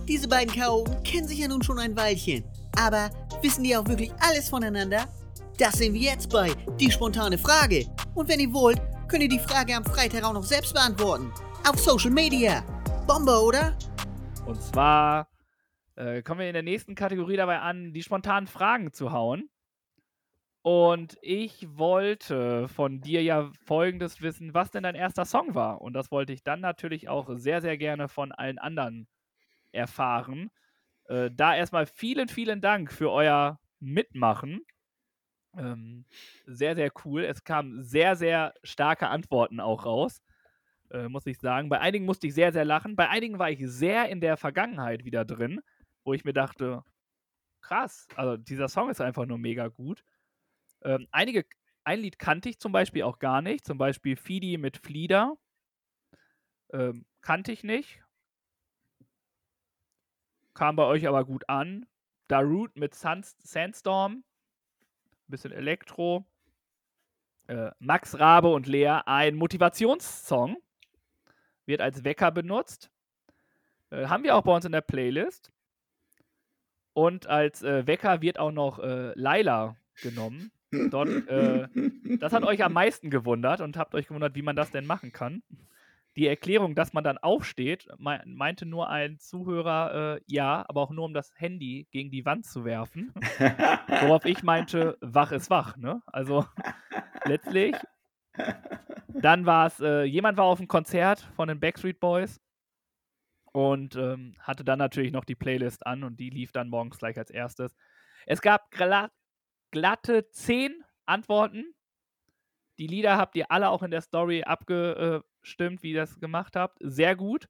Diese beiden Chaoten kennen sich ja nun schon ein Weilchen. Aber wissen die auch wirklich alles voneinander? Das sehen wir jetzt bei Die spontane Frage. Und wenn ihr wollt, könnt ihr die Frage am Freitag auch noch selbst beantworten. Auf Social Media. Bombe, oder? Und zwar äh, kommen wir in der nächsten Kategorie dabei an, die spontanen Fragen zu hauen. Und ich wollte von dir ja folgendes wissen, was denn dein erster Song war. Und das wollte ich dann natürlich auch sehr, sehr gerne von allen anderen erfahren. Äh, da erstmal vielen, vielen Dank für euer Mitmachen. Ähm, sehr, sehr cool. Es kamen sehr, sehr starke Antworten auch raus, äh, muss ich sagen. Bei einigen musste ich sehr, sehr lachen. Bei einigen war ich sehr in der Vergangenheit wieder drin, wo ich mir dachte, krass, also dieser Song ist einfach nur mega gut. Ähm, einige, ein Lied kannte ich zum Beispiel auch gar nicht, zum Beispiel Fidi mit Flieder. Ähm, kannte ich nicht. Kam bei euch aber gut an. Darude mit Suns Sandstorm. Bisschen Elektro. Äh, Max Rabe und Lea, ein Motivationssong. Wird als Wecker benutzt. Äh, haben wir auch bei uns in der Playlist. Und als äh, Wecker wird auch noch äh, Laila genommen. Dort, äh, das hat euch am meisten gewundert und habt euch gewundert, wie man das denn machen kann. Die Erklärung, dass man dann aufsteht, mei- meinte nur ein Zuhörer, äh, ja, aber auch nur um das Handy gegen die Wand zu werfen. Worauf ich meinte, wach ist wach, ne? Also letztlich. Dann war es, äh, jemand war auf einem Konzert von den Backstreet Boys und ähm, hatte dann natürlich noch die Playlist an und die lief dann morgens gleich als erstes. Es gab glatte zehn Antworten. Die Lieder habt ihr alle auch in der Story abgestimmt, wie ihr das gemacht habt. Sehr gut.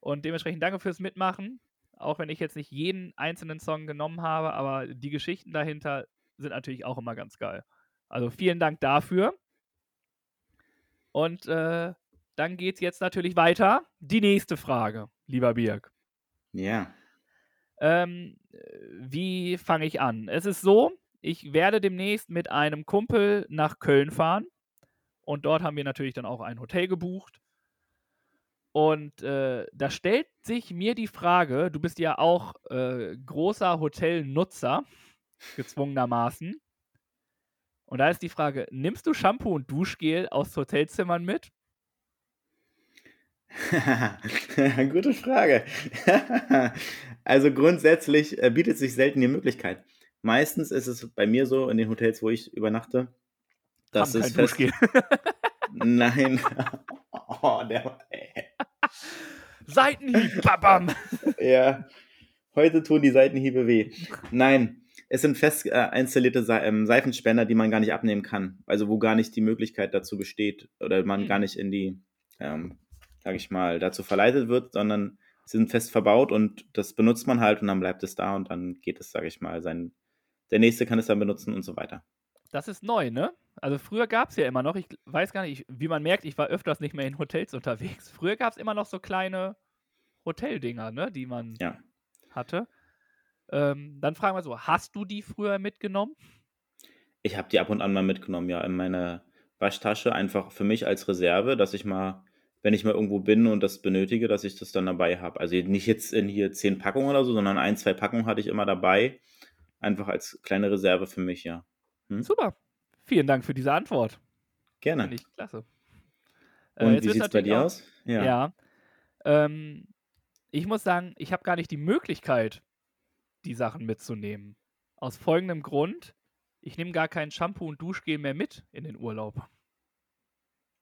Und dementsprechend danke fürs Mitmachen. Auch wenn ich jetzt nicht jeden einzelnen Song genommen habe, aber die Geschichten dahinter sind natürlich auch immer ganz geil. Also vielen Dank dafür. Und äh, dann geht es jetzt natürlich weiter. Die nächste Frage, lieber Birg. ja. Ähm, äh, wie fange ich an? Es ist so, ich werde demnächst mit einem Kumpel nach Köln fahren. Und dort haben wir natürlich dann auch ein Hotel gebucht. Und äh, da stellt sich mir die Frage, du bist ja auch äh, großer Hotelnutzer, gezwungenermaßen. Und da ist die Frage, nimmst du Shampoo und Duschgel aus Hotelzimmern mit? Gute Frage. also grundsätzlich äh, bietet sich selten die Möglichkeit. Meistens ist es bei mir so in den Hotels, wo ich übernachte, dass es kein fest. Nein. oh, der, Seitenhieb, babam. ja. Heute tun die Seitenhiebe weh. Nein, es sind fest äh, installierte Se ähm, Seifenspender, die man gar nicht abnehmen kann. Also wo gar nicht die Möglichkeit dazu besteht oder man Hm. gar nicht in die, ähm, sag ich mal, dazu verleitet wird, sondern sie sind fest verbaut und das benutzt man halt und dann bleibt es da und dann geht es, sag ich mal, sein, der nächste kann es dann benutzen und so weiter. Das ist neu, ne? Also früher gab es ja immer noch, ich weiß gar nicht, wie man merkt, ich war öfters nicht mehr in Hotels unterwegs. Früher gab es immer noch so kleine Hoteldinger, ne, die man Ja. hatte. Ähm, dann fragen wir so, hast du die früher mitgenommen? Ich habe die ab und an mal mitgenommen, ja, in meine Waschtasche, einfach für mich als Reserve, dass ich mal wenn ich mal irgendwo bin und das benötige, dass ich das dann dabei habe. Also nicht jetzt in hier zehn Packungen oder so, sondern ein, zwei Packungen hatte ich immer dabei. Einfach als kleine Reserve für mich, ja. Hm? Super. Vielen Dank für diese Antwort. Gerne. Finde ich klasse. Und Äh, wie sieht es bei dir aus? Ja. Ähm, ich muss sagen, ich habe gar nicht die Möglichkeit, die Sachen mitzunehmen. Aus folgendem Grund: Ich nehme gar kein Shampoo und Duschgel mehr mit in den Urlaub.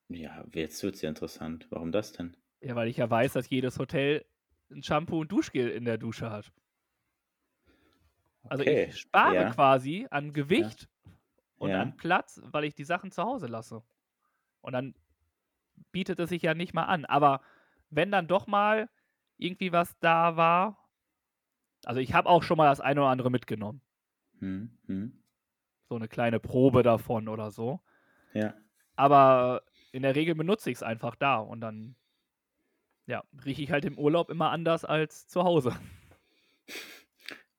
Ja, jetzt wird es ja interessant. Warum das denn? Ja, weil ich ja weiß, dass jedes Hotel ein Shampoo und Duschgel in der Dusche hat. Also Okay, ich spare ja. quasi an Gewicht und Ja. an Platz, weil ich die Sachen zu Hause lasse. Und dann bietet es sich ja nicht mal an. Aber wenn dann doch mal irgendwie was da war, also ich habe auch schon mal das eine oder andere mitgenommen. Hm, hm. So eine kleine Probe davon oder so. Ja. Aber in der Regel benutze ich es einfach da und dann ja, rieche ich halt im Urlaub immer anders als zu Hause.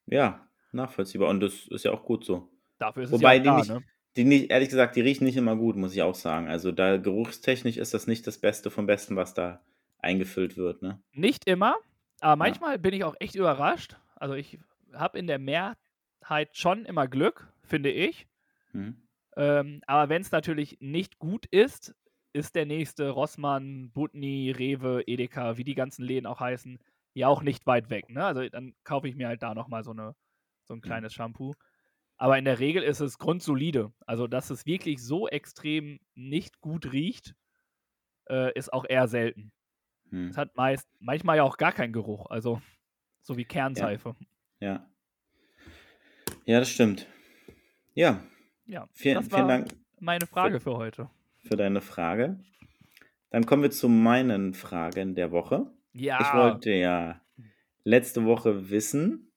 Ja, nachvollziehbar. Und das ist ja auch gut so. Dafür ist Wobei es ja die auch da, nicht- ne? Die nicht, ehrlich gesagt, die riechen nicht immer gut, muss ich auch sagen. Also da geruchstechnisch ist das nicht das Beste vom Besten, was da eingefüllt wird, ne? Nicht immer, aber manchmal bin ich auch echt überrascht. Also ich habe in der Mehrheit schon immer Glück, finde ich. Hm. Ähm, aber wenn es natürlich nicht gut ist, ist der nächste Rossmann, Butni, Rewe, Edeka, wie die ganzen Läden auch heißen, ja auch nicht weit weg. Ne? Also dann kaufe ich mir halt da nochmal so, eine, so ein kleines Shampoo. Aber in der Regel ist es grundsolide. Also, dass es wirklich so extrem nicht gut riecht, äh, ist auch eher selten. Hm. Es hat meist, manchmal ja auch gar keinen Geruch. Also, so wie Kernseife. Ja. Ja, das stimmt. Ja, Ja, vielen, das war vielen Dank meine Frage für heute. für deine Frage. Dann kommen wir zu meinen Fragen der Woche. Ja, Ich wollte ja letzte Woche wissen,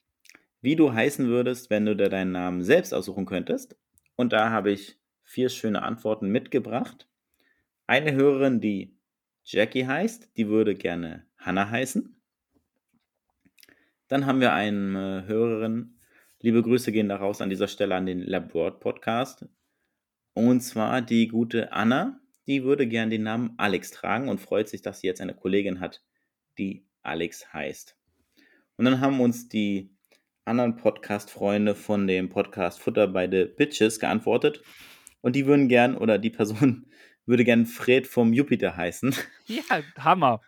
wie du heißen würdest, wenn du dir deinen Namen selbst aussuchen könntest. Und da habe ich vier schöne Antworten mitgebracht. Eine Hörerin, die Jackie heißt, die würde gerne Hannah heißen. Dann haben wir eine Hörerin, liebe Grüße gehen da raus an dieser Stelle an den Labword Podcast. Und zwar die gute Anna, die würde gern den Namen Alex tragen und freut sich, dass sie jetzt eine Kollegin hat, die Alex heißt. Und dann haben uns die anderen Podcast-Freunde von dem Podcast Futter bei the Bitches geantwortet. Und die würden gern, oder die Person würde gern Fred vom Jupiter heißen. ja, Hammer.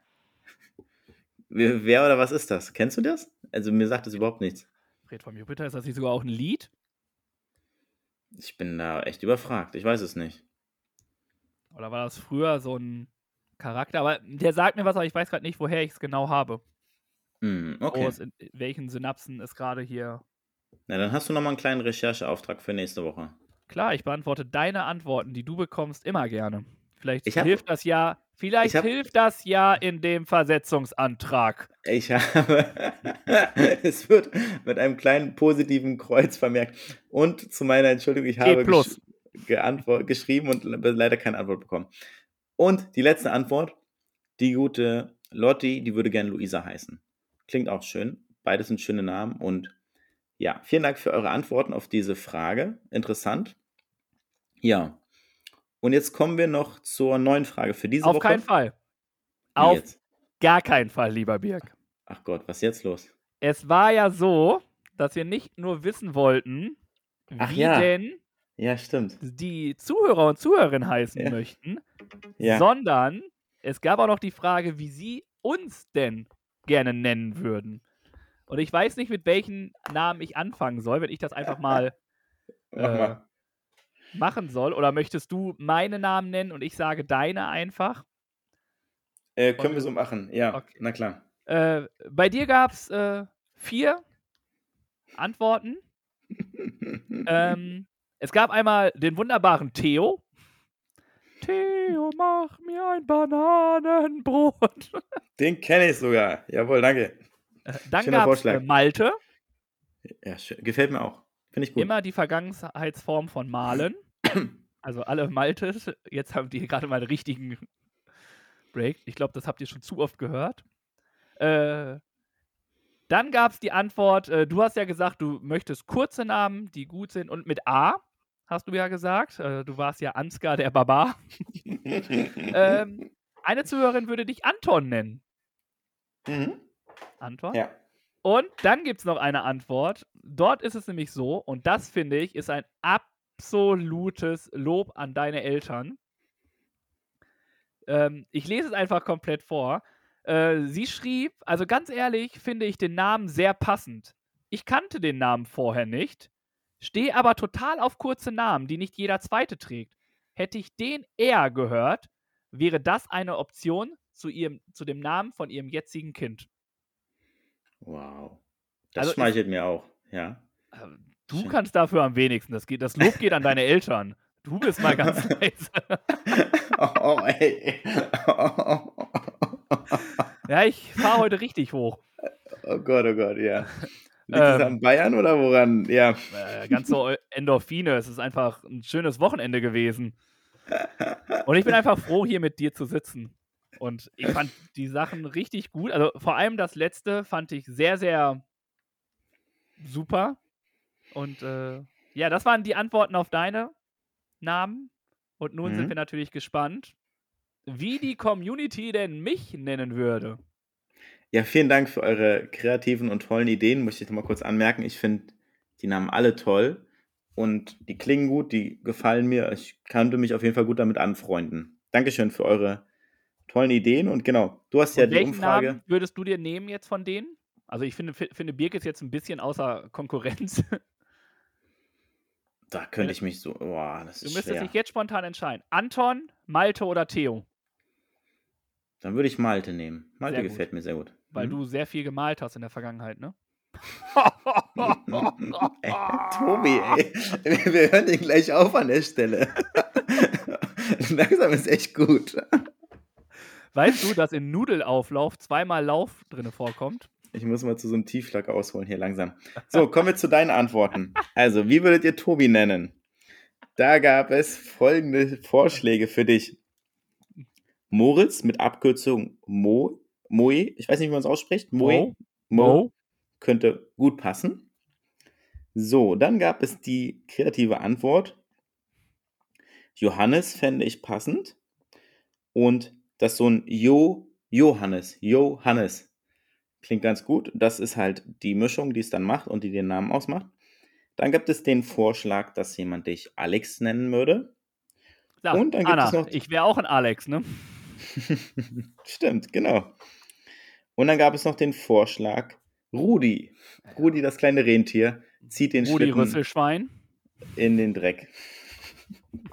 Wer wer oder was ist das? Kennst du das? Also mir sagt das überhaupt nichts. Fred vom Jupiter, ist das nicht sogar auch ein Lied? Ich bin da echt überfragt. Ich weiß es nicht. Oder war das früher so ein Charakter? Aber der sagt mir was, aber ich weiß gerade nicht, woher ich es genau habe. Wo okay. es in welchen Synapsen es gerade hier. Na, dann hast du nochmal einen kleinen Rechercheauftrag für nächste Woche. Klar, ich beantworte deine Antworten, die du bekommst, immer gerne. Vielleicht Ich hab- hilft das ja. Vielleicht ich hab- hilft das ja in dem Versetzungsantrag. Ich habe, es wird mit einem kleinen positiven Kreuz vermerkt. Und zu meiner Entschuldigung, ich habe gesch geschrieben und le- leider keine Antwort bekommen. Und die letzte Antwort, die gute Lotti, die würde gerne Luisa heißen. Klingt auch schön. Beides sind schöne Namen. Und ja, vielen Dank für eure Antworten auf diese Frage. Interessant. Ja. Und jetzt kommen wir noch zur neuen Frage für diese Auf Woche. keinen Fall. Wie Auf jetzt? gar keinen Fall, lieber Birg. Ach Gott, was ist jetzt los? Es war ja so, dass wir nicht nur wissen wollten, Ach wie ja. denn Ja, die Zuhörer und Zuhörerinnen heißen Ja. möchten, sondern es gab auch noch die Frage, wie sie uns denn gerne nennen würden. Und ich weiß nicht, mit welchen Namen ich anfangen soll, wenn ich das einfach mal äh, mal. machen soll. Oder möchtest du meine Namen nennen und ich sage deine einfach? Äh, können wir so machen, ja, Okay. na klar. Äh, bei dir gab es äh, vier Antworten. ähm, es gab einmal den wunderbaren Theo. Theo, mach mir ein Bananenbrot. Den kenne ich sogar. Jawohl, danke. Äh, Dann Schöner gab es Vorschlag. äh, Malte, Ja, gefällt mir auch. Finde ich gut. immer die Vergangenheitsform von Malen. Also alle Maltes. Jetzt haben die gerade mal einen richtigen Break. Ich glaube, das habt ihr schon zu oft gehört. Äh, dann gab es die Antwort, äh, du hast ja gesagt, du möchtest kurze Namen, die gut sind und mit A, hast du ja gesagt. Äh, du warst ja Ansgar der Barbar. ähm, eine Zuhörerin würde dich Anton nennen. Mhm. Anton? Ja. Und dann gibt es noch eine Antwort. Dort ist es nämlich so, und das finde ich, ist ein absolutes Lob an deine Eltern. Ähm, ich lese es einfach komplett vor. Äh, sie schrieb, also ganz ehrlich, finde ich den Namen sehr passend. Ich kannte den Namen vorher nicht, stehe aber total auf kurze Namen, die nicht jeder zweite trägt. Hätte ich den eher gehört, wäre das eine Option zu, ihrem, zu dem Namen von ihrem jetzigen Kind. Wow. Das Also schmeichelt mir auch, ja. Ähm, Du Schön. kannst dafür am wenigsten. Das, geht, das Lob geht an deine Eltern. Du bist mal ganz leise. Oh, ey. Ja, ich fahre heute richtig hoch. Oh Gott, oh Gott, ja. Liegt Ähm. es an Bayern oder woran? Ja. Äh, ganz so Endorphine. Es ist einfach ein schönes Wochenende gewesen. Und ich bin einfach froh, hier mit dir zu sitzen. Und ich fand die Sachen richtig gut. Also vor allem das letzte fand ich sehr, sehr super. Und äh, ja, das waren die Antworten auf deine Namen. Und nun sind Mhm. wir natürlich gespannt, wie die Community denn mich nennen würde. Ja, vielen Dank für eure kreativen und tollen Ideen. Muss ich noch mal kurz anmerken. Ich finde die Namen alle toll und die klingen gut, die gefallen mir. Ich könnte mich auf jeden Fall gut damit anfreunden. Dankeschön für eure tollen Ideen und genau, du hast ja Und die welchen Umfrage. Namen würdest du dir nehmen jetzt von denen? Also ich finde, fi- finde Birk ist jetzt ein bisschen außer Konkurrenz. Da könnte ich mich so, boah, das Du ist müsstest schwer. dich jetzt spontan entscheiden. Anton, Malte oder Theo? Dann würde ich Malte nehmen. Malte Sehr gut. gefällt mir sehr gut. Weil Mhm. du sehr viel gemalt hast in der Vergangenheit, ne? Ey, Tobi, ey, wir wir hören den gleich auf an der Stelle. Langsam ist echt gut. Weißt du, dass in Nudelauflauf zweimal Lauf drinne vorkommt? Ich muss mal zu so einem Tiefschlag ausholen hier langsam. So, kommen wir zu deinen Antworten. Also, wie würdet ihr Tobi nennen? Da gab es folgende Vorschläge für dich. Moritz mit Abkürzung Mo, Moe, ich weiß nicht, wie man es ausspricht. Moe, Mo? könnte gut passen. So, dann gab es die kreative Antwort. Johannes fände ich passend. Und das so ein Jo, Johannes, Johannes. Klingt ganz gut. Das ist halt die Mischung, die es dann macht und die den Namen ausmacht. Dann gibt es den Vorschlag, dass jemand dich Alex nennen würde. Ja, Und dann gibt Anna, es noch- ich wäre auch ein Alex, ne? Stimmt, genau. Und dann gab es noch den Vorschlag, Rudi. Rudi, das kleine Rentier, zieht den Rudi Schlitten Rüsselschwein. in den Dreck.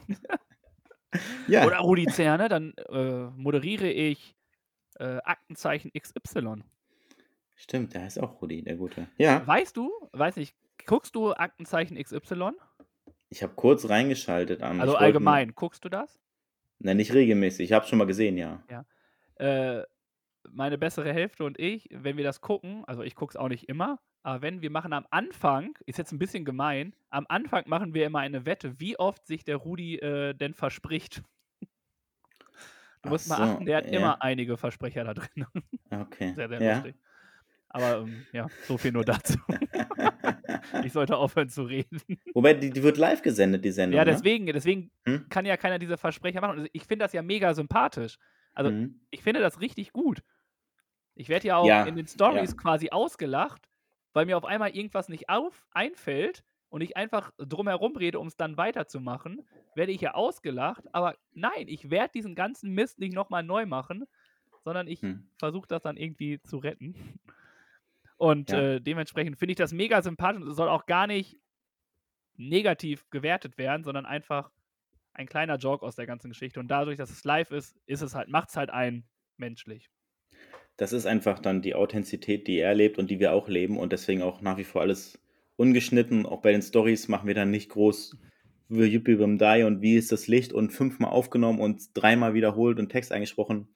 ja, Oder Rudi Zerne, dann äh, moderiere ich äh, Aktenzeichen XY. stimmt, der heißt auch Rudi, der Gute. Ja, Weißt du, weiß nicht, guckst du Aktenzeichen XY? ich habe kurz reingeschaltet an. Also allgemein, guckst du das? Nein, nicht regelmäßig. Ich habe schon mal gesehen, ja. äh, meine bessere Hälfte und ich, wenn wir das gucken, also ich gucke es auch nicht immer, aber wenn wir machen am Anfang, ist jetzt ein bisschen gemein, am Anfang machen wir immer eine Wette, wie oft sich der Rudi äh, denn verspricht. Du Ach musst mal so, achten, der hat ja. immer einige Versprecher da drin. Okay. sehr, sehr ja. lustig. Aber ähm, ja, so viel nur dazu. ich sollte aufhören zu reden. Wobei, die, die wird live gesendet, die Sendung. Ja, ne? deswegen, deswegen Hm? kann ja keiner diese Versprecher machen. Also ich finde das ja mega sympathisch. Also Mhm. ich finde das richtig gut. Ich werde ja auch Ja, in den Stories ja. quasi ausgelacht, weil mir auf einmal irgendwas nicht auf einfällt und ich einfach drumherum rede, um es dann weiterzumachen, werde ich ja ausgelacht. Aber nein, ich werde diesen ganzen Mist nicht nochmal neu machen, sondern ich Hm. versuche das dann irgendwie zu retten. Und Ja. äh, dementsprechend finde ich das mega sympathisch und es soll auch gar nicht negativ gewertet werden, sondern einfach ein kleiner Joke aus der ganzen Geschichte. Und dadurch, dass es live ist, ist es halt, macht es halt ein menschlich. Das ist einfach dann die Authentizität, die er lebt und die wir auch leben und deswegen auch nach wie vor alles ungeschnitten. Auch bei den Stories machen wir dann nicht groß wie Yippie Bim Die und wie ist das Licht und fünfmal aufgenommen und dreimal wiederholt und Text eingesprochen.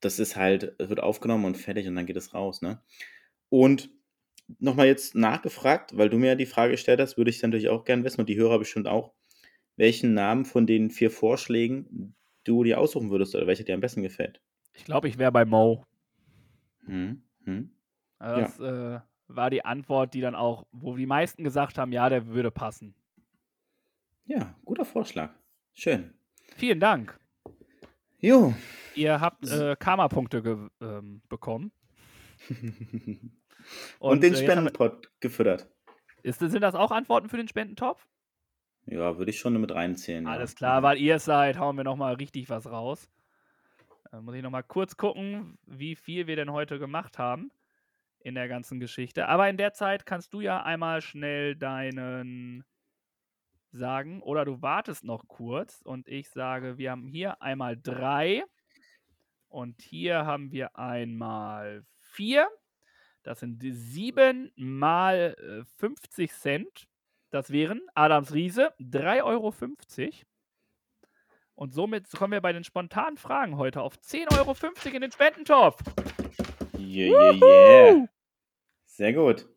Das ist halt, wird aufgenommen und fertig und dann geht es raus, ne? Und nochmal jetzt nachgefragt, weil du mir ja die Frage gestellt hast, würde ich natürlich auch gerne wissen und die Hörer bestimmt auch, welchen Namen von den vier Vorschlägen du dir aussuchen würdest oder welcher dir am besten gefällt. Ich glaube, ich wäre bei Mo. Hm, hm. Also Ja. Das äh, war die Antwort, die dann auch, wo die meisten gesagt haben, ja, der würde passen. Ja, guter Vorschlag. Schön. Vielen Dank. Jo. Ihr habt äh, Karma-Punkte ähm, bekommen. und, und, den äh, Spendenpot gefüttert. Ist, sind das auch Antworten für den Spendentopf? Ja, würde ich schon mit reinzählen. Alles ja. klar, weil ihr seid, hauen wir nochmal richtig was raus. Dann muss ich nochmal kurz gucken, wie viel wir denn heute gemacht haben in der ganzen Geschichte. Aber in der Zeit kannst du ja einmal schnell deinen sagen oder du wartest noch kurz und ich sage, wir haben hier einmal drei und hier haben wir einmal vier. Das sind sieben mal 50 äh, Cent. Das wären Adams Riese 3,50 Euro. Und somit kommen wir bei den spontanen Fragen heute auf 10,50 Euro in den Spendentopf. Yeah, yeah, yeah. Sehr gut.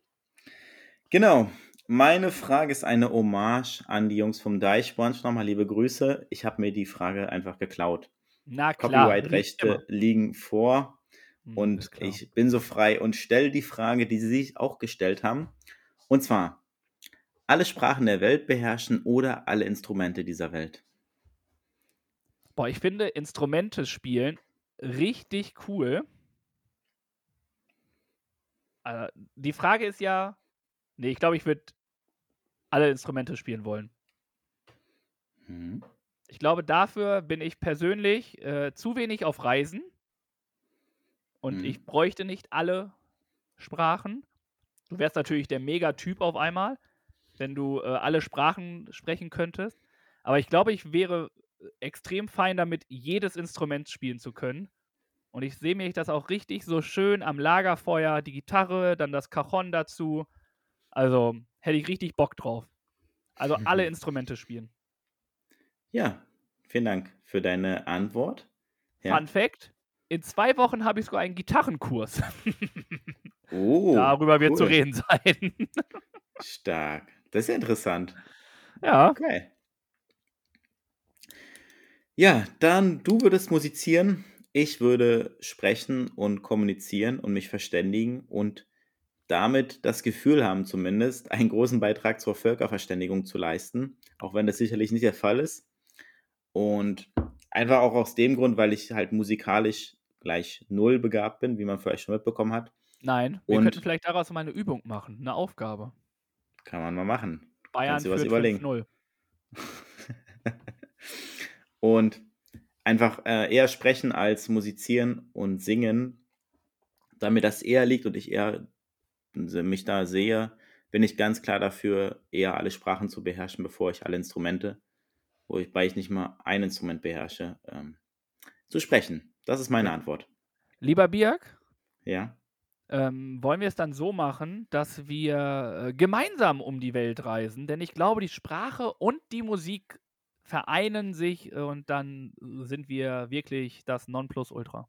Genau. Meine Frage ist eine Hommage an die Jungs vom Deichbrunch. Nochmal liebe Grüße. Ich habe mir die Frage einfach geklaut. Na klar. Copyright-Rechte liegen vor. Hm, und ich bin so frei und stelle die Frage, die sie sich auch gestellt haben. Und zwar, alle Sprachen der Welt beherrschen oder alle Instrumente dieser Welt? Boah, ich finde Instrumente spielen richtig cool. Also, die Frage ist ja, nee, ich glaube, ich würde alle Instrumente spielen wollen. Mhm. Ich glaube, dafür bin ich persönlich äh, zu wenig auf Reisen und mhm. ich bräuchte nicht alle Sprachen. Du wärst natürlich der Megatyp auf einmal, wenn du äh, alle Sprachen sprechen könntest. Aber ich glaube, ich wäre extrem fein damit, jedes Instrument spielen zu können. Und ich sehe mich das auch richtig so schön am Lagerfeuer, die Gitarre, dann das Cajon dazu. Also hätte ich richtig Bock drauf. Also alle Instrumente spielen. Ja, vielen Dank für deine Antwort. Ja. Fun Fact: In zwei Wochen habe ich sogar einen Gitarrenkurs. Oh. Darüber wird cool. zu reden sein. Stark. Das ist ja interessant. Ja. Okay. Ja, dann du würdest musizieren, ich würde sprechen und kommunizieren und mich verständigen und damit das Gefühl haben, zumindest einen großen Beitrag zur Völkerverständigung zu leisten, auch wenn das sicherlich nicht der Fall ist. Und einfach auch aus dem Grund, weil ich halt musikalisch gleich null begabt bin, wie man vielleicht schon mitbekommen hat. Nein, wir und könnten vielleicht daraus mal eine Übung machen, eine Aufgabe. Kann man mal machen. Bayern Kannst du was überlegen. 0 und einfach äh, eher sprechen als musizieren und singen, da mir das eher liegt und ich eher mich da sehe, bin ich ganz klar dafür, eher alle Sprachen zu beherrschen, bevor ich alle Instrumente, wobei ich nicht mal ein Instrument beherrsche, ähm, zu sprechen. Das ist meine Antwort. Lieber Birg? Ja. Ähm, wollen wir es dann so machen, dass wir äh, gemeinsam um die Welt reisen? Denn ich glaube, die Sprache und die Musik vereinen sich äh, und dann sind wir wirklich das Nonplusultra.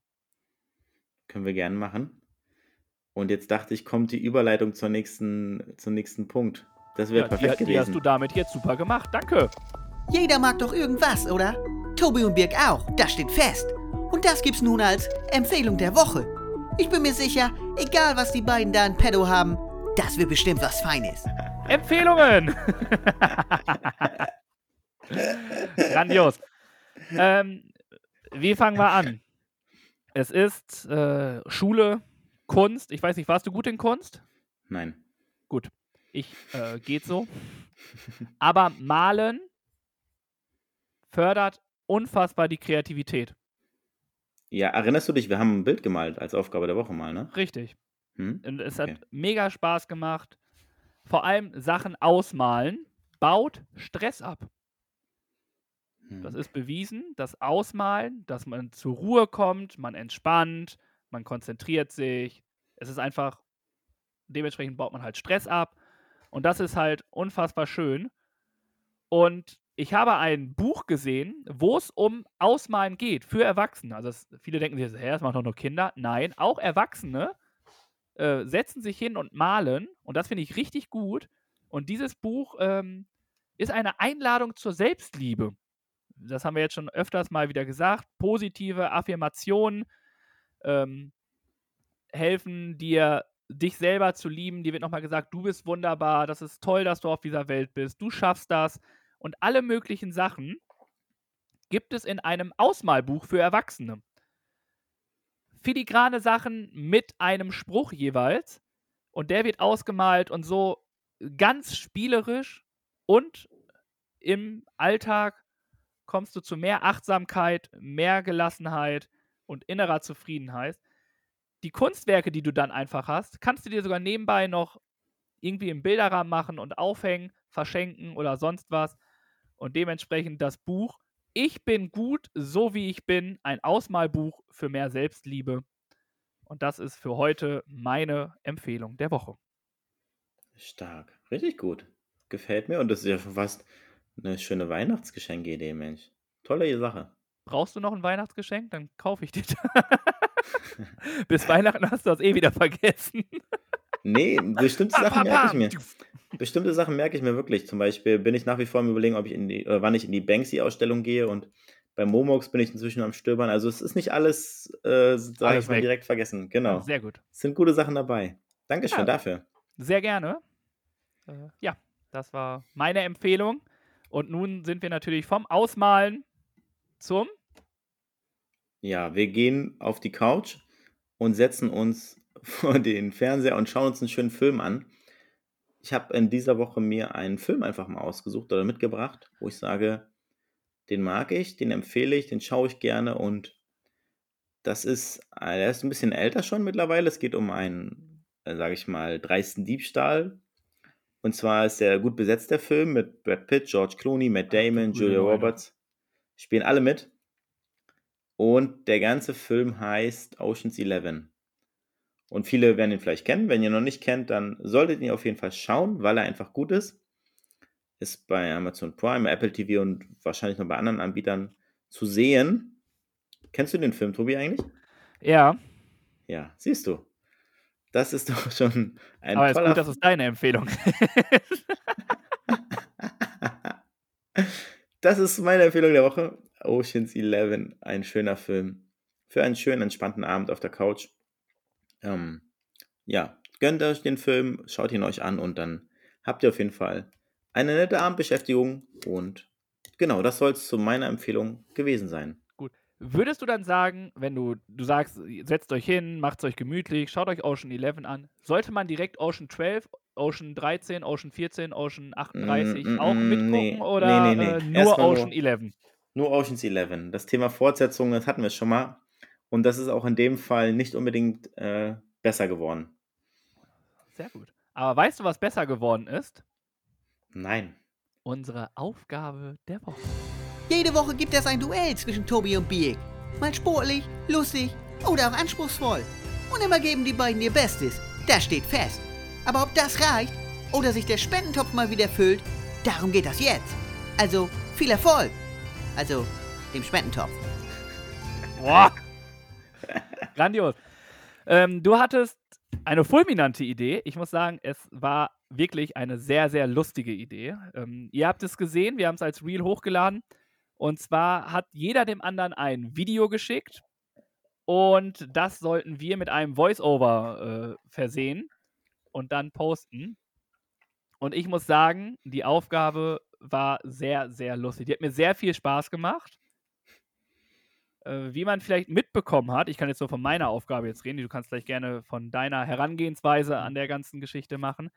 Können wir gerne machen. Und jetzt dachte ich, kommt die Überleitung zur nächsten, zum nächsten Punkt. Das wäre ja, perfekt die, gewesen. Die hast du damit jetzt super gemacht. Danke. Jeder mag doch irgendwas, oder? Tobi und Birg auch. Das steht fest. Und das gibt's nun als Empfehlung der Woche. Ich bin mir sicher, egal was die beiden da in Pedo haben, das wird bestimmt was Feines. Empfehlungen! Grandios. Ähm, wie fangen wir an? Es ist äh, Schule, Kunst. Ich weiß nicht, warst du gut in Kunst? Nein. Gut. Ich äh, geht so. Aber malen fördert unfassbar die Kreativität. Ja, erinnerst du dich, wir haben ein Bild gemalt als Aufgabe der Woche mal, ne? Richtig. Hm? Und es okay. hat mega Spaß gemacht. Vor allem Sachen ausmalen baut Stress ab. Das mhm. ist bewiesen, das Ausmalen, dass man zur Ruhe kommt, man entspannt, man konzentriert sich. Es ist einfach, dementsprechend baut man halt Stress ab. Und das ist halt unfassbar schön. Und ich habe ein Buch gesehen, wo es um Ausmalen geht für Erwachsene. Also das, viele denken sich, hä, das machen doch nur Kinder. Nein, auch Erwachsene äh, setzen sich hin und malen. Und das finde ich richtig gut. Und dieses Buch ähm, ist eine Einladung zur Selbstliebe das haben wir jetzt schon öfters mal wieder gesagt, positive Affirmationen ähm, helfen dir, dich selber zu lieben. Dir wird nochmal gesagt, du bist wunderbar, das ist toll, dass du auf dieser Welt bist, du schaffst das und alle möglichen Sachen. gibt es in einem Ausmalbuch für Erwachsene. Filigrane Sachen mit einem Spruch jeweils. Und der wird ausgemalt und so ganz spielerisch und im Alltag kommst du zu mehr Achtsamkeit, mehr Gelassenheit und innerer Zufriedenheit. Die Kunstwerke, die du dann einfach hast, kannst du dir sogar nebenbei noch irgendwie im Bilderrahmen machen und aufhängen, verschenken oder sonst was. Und dementsprechend das Buch Ich bin gut, so wie ich bin, ein Ausmalbuch für mehr Selbstliebe. Und das ist für heute meine Empfehlung der Woche. Stark. Richtig gut. Gefällt mir. Und das ist ja schon fast eine schöne Weihnachtsgeschenkidee, Mensch. Tolle Sache. Brauchst du noch ein Weihnachtsgeschenk? Dann kaufe ich dir. Bis Weihnachten hast du das eh wieder vergessen. Nee, bestimmte Sachen merke ich mir. Bestimmte Sachen merke ich mir wirklich. Zum Beispiel bin ich nach wie vor am überlegen, ob ich in die, wann ich in die Banksy-Ausstellung gehe und bei Momox bin ich inzwischen am Stöbern. Also es ist nicht alles, äh, sage ich mal, direkt vergessen. Genau. Sehr gut. Es sind gute Sachen dabei. Dankeschön Ja. dafür. Sehr gerne. Äh, ja, das war meine Empfehlung. Und nun sind wir natürlich vom Ausmalen zum. Ja, wir gehen auf die Couch und setzen uns vor den Fernseher und schauen uns einen schönen Film an. Ich habe in dieser Woche mir einen Film einfach mal ausgesucht oder mitgebracht, wo ich sage, den mag ich, den empfehle ich, den schaue ich gerne und das ist, äh, der ist ein bisschen älter schon mittlerweile. Es geht um einen, äh, sage ich mal, dreisten Diebstahl. Und zwar ist der gut besetzt, der Film, mit Brad Pitt, George Clooney, Matt Damon, Julia Leute. Roberts. Spielen alle mit. Und der ganze Film heißt Ocean's Eleven. Und viele werden ihn vielleicht kennen. Wenn ihr ihn noch nicht kennt, dann solltet ihr ihn auf jeden Fall schauen, weil er einfach gut ist. Ist bei Amazon Prime, Apple TV und wahrscheinlich noch bei anderen Anbietern zu sehen. Kennst du den Film, Tobi, eigentlich? Ja, Ja, siehst du. Das ist doch schon ein aber es ist toller gut, dass es deine Empfehlung ist. Das ist meine Empfehlung der Woche. Ocean's Eleven, ein schöner Film. Für einen schönen, entspannten Abend auf der Couch. Ähm, ja, gönnt euch den Film, schaut ihn euch an und dann habt ihr auf jeden Fall eine nette Abendbeschäftigung. Und genau, das soll es zu meiner Empfehlung gewesen sein. Würdest du dann sagen, wenn du, du sagst, setzt euch hin, macht es euch gemütlich, schaut euch Ocean 11 an, sollte man direkt Ocean 12, Ocean 13, Ocean 14, Ocean 38 Mm, mm, auch mm, mitgucken nee. oder Nee, nee. Äh, nur Erstmal nur- Ocean 11? Nur Ocean's Eleven. Das Thema Fortsetzung, das hatten wir schon mal. Und das ist auch in dem Fall nicht unbedingt äh, besser geworden. Sehr gut. Aber weißt du, was besser geworden ist? Nein. Unsere Aufgabe der Woche. Jede Woche gibt es ein Duell zwischen Tobi und Biek. Mal sportlich, lustig oder auch anspruchsvoll. Und immer geben die beiden ihr Bestes. Das steht fest. Aber ob das reicht oder sich der Spendentopf mal wieder füllt, darum geht das jetzt. Also viel Erfolg. Also dem Spendentopf. Boah. Grandios. Ähm, du hattest eine fulminante Idee. Ich muss sagen, es war wirklich eine sehr, sehr lustige Idee. Ähm, ihr habt es gesehen, wir haben es als Reel hochgeladen. Und zwar hat jeder dem anderen ein Video geschickt. Und das sollten wir mit einem Voice-Over äh, versehen und dann posten. Und ich muss sagen, die Aufgabe war sehr, sehr lustig. Die hat mir sehr viel Spaß gemacht äh, wie man vielleicht mitbekommen hat, ich kann jetzt nur von meiner Aufgabe jetzt reden, du kannst vielleicht gerne von deiner Herangehensweise an der ganzen Geschichte machen,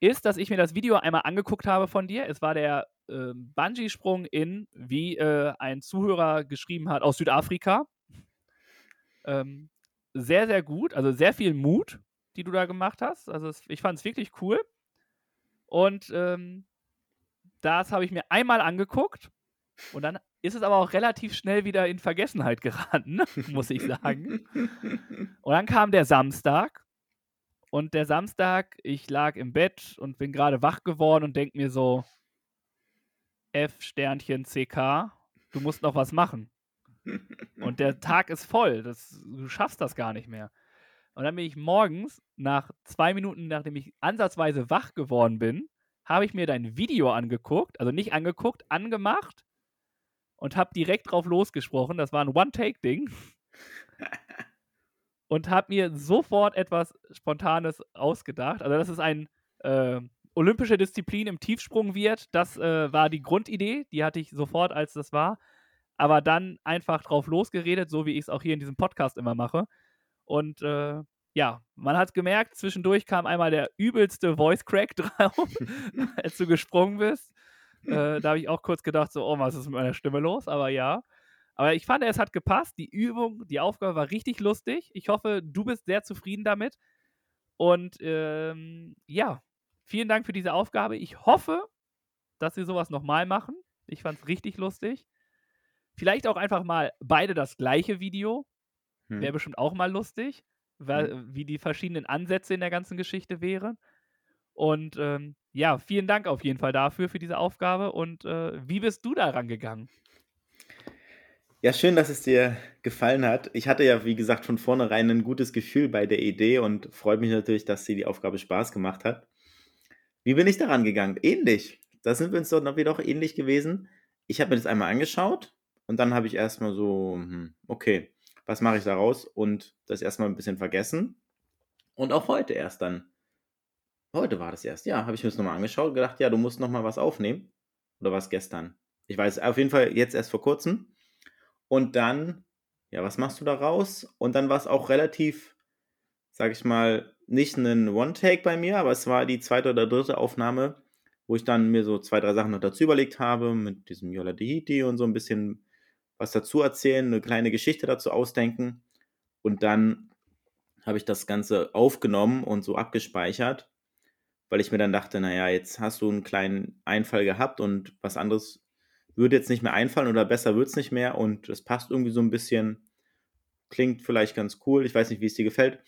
ist, dass ich mir das Video einmal angeguckt habe von dir. Es war der äh, Bungee-Sprung in, wie äh, ein Zuhörer geschrieben hat, aus Südafrika. Ähm, sehr, sehr gut, also sehr viel Mut, die du da gemacht hast. Also es, ich fand es wirklich cool. Und ähm, das habe ich mir einmal angeguckt und dann ist es aber auch relativ schnell wieder in Vergessenheit geraten, muss ich sagen. Und dann kam der Samstag. Und der Samstag, ich lag im Bett und bin gerade wach geworden und denke mir so, F Sternchen CK, du musst noch was machen. Und der Tag ist voll, das, du schaffst das gar nicht mehr. Und dann bin ich morgens, nach zwei Minuten, nachdem ich ansatzweise wach geworden bin, habe ich mir dein Video angeguckt, also nicht angeguckt, angemacht und habe direkt drauf losgesprochen. Das war ein One-Take-Ding. und habe mir sofort etwas Spontanes ausgedacht. Also, dass es ein äh, olympische Disziplin im Tiefsprung wird, das äh, war die Grundidee. Die hatte ich sofort, als das war. aber dann einfach drauf losgeredet, so wie ich es auch hier in diesem Podcast immer mache. Und äh, ja, man hat gemerkt, zwischendurch kam einmal der übelste Voice Crack drauf, als du gesprungen bist. Äh, da habe ich auch kurz gedacht, so, oh, was ist mit meiner Stimme los? Aber ja. Aber ich fand, es hat gepasst. Die Übung, die Aufgabe war richtig lustig. Ich hoffe, du bist sehr zufrieden damit. Und ähm, ja, vielen Dank für diese Aufgabe. Ich hoffe, dass wir sowas nochmal machen. Ich fand es richtig lustig. Vielleicht auch einfach mal beide das gleiche Video. Hm. Wäre bestimmt auch mal lustig, weil, hm. wie die verschiedenen Ansätze in der ganzen Geschichte wären. Und ähm, ja, vielen Dank auf jeden Fall dafür, für diese Aufgabe. Und äh, wie bist du daran gegangen? Ja, schön, dass es dir gefallen hat. Ich hatte ja, wie gesagt, von vornherein ein gutes Gefühl bei der Idee und freut mich natürlich, dass sie die Aufgabe Spaß gemacht hat. Wie bin ich daran gegangen? Ähnlich. Da sind wir uns doch wieder auch ähnlich gewesen. Ich habe mir das einmal angeschaut und dann habe ich erstmal so, hm, okay, was mache ich daraus? Und das erstmal ein bisschen vergessen. Und auch heute erst dann. Heute war das erst, ja, habe ich mir das nochmal angeschaut und gedacht, ja, du musst nochmal was aufnehmen. Oder was gestern? Ich weiß, auf jeden Fall jetzt erst vor kurzem. Und dann, ja, was machst du daraus? Und dann war es auch relativ, sag ich mal, nicht ein One-Take bei mir, aber es war die zweite oder dritte Aufnahme, wo ich dann mir so zwei, drei Sachen noch dazu überlegt habe, mit diesem Yola Dehiti und so ein bisschen was dazu erzählen, eine kleine Geschichte dazu ausdenken. Und dann habe ich das Ganze aufgenommen und so abgespeichert, weil ich mir dann dachte, naja, jetzt hast du einen kleinen Einfall gehabt und was anderes würde jetzt nicht mehr einfallen oder besser wird es nicht mehr und das passt irgendwie so ein bisschen, klingt vielleicht ganz cool, ich weiß nicht, wie es dir gefällt.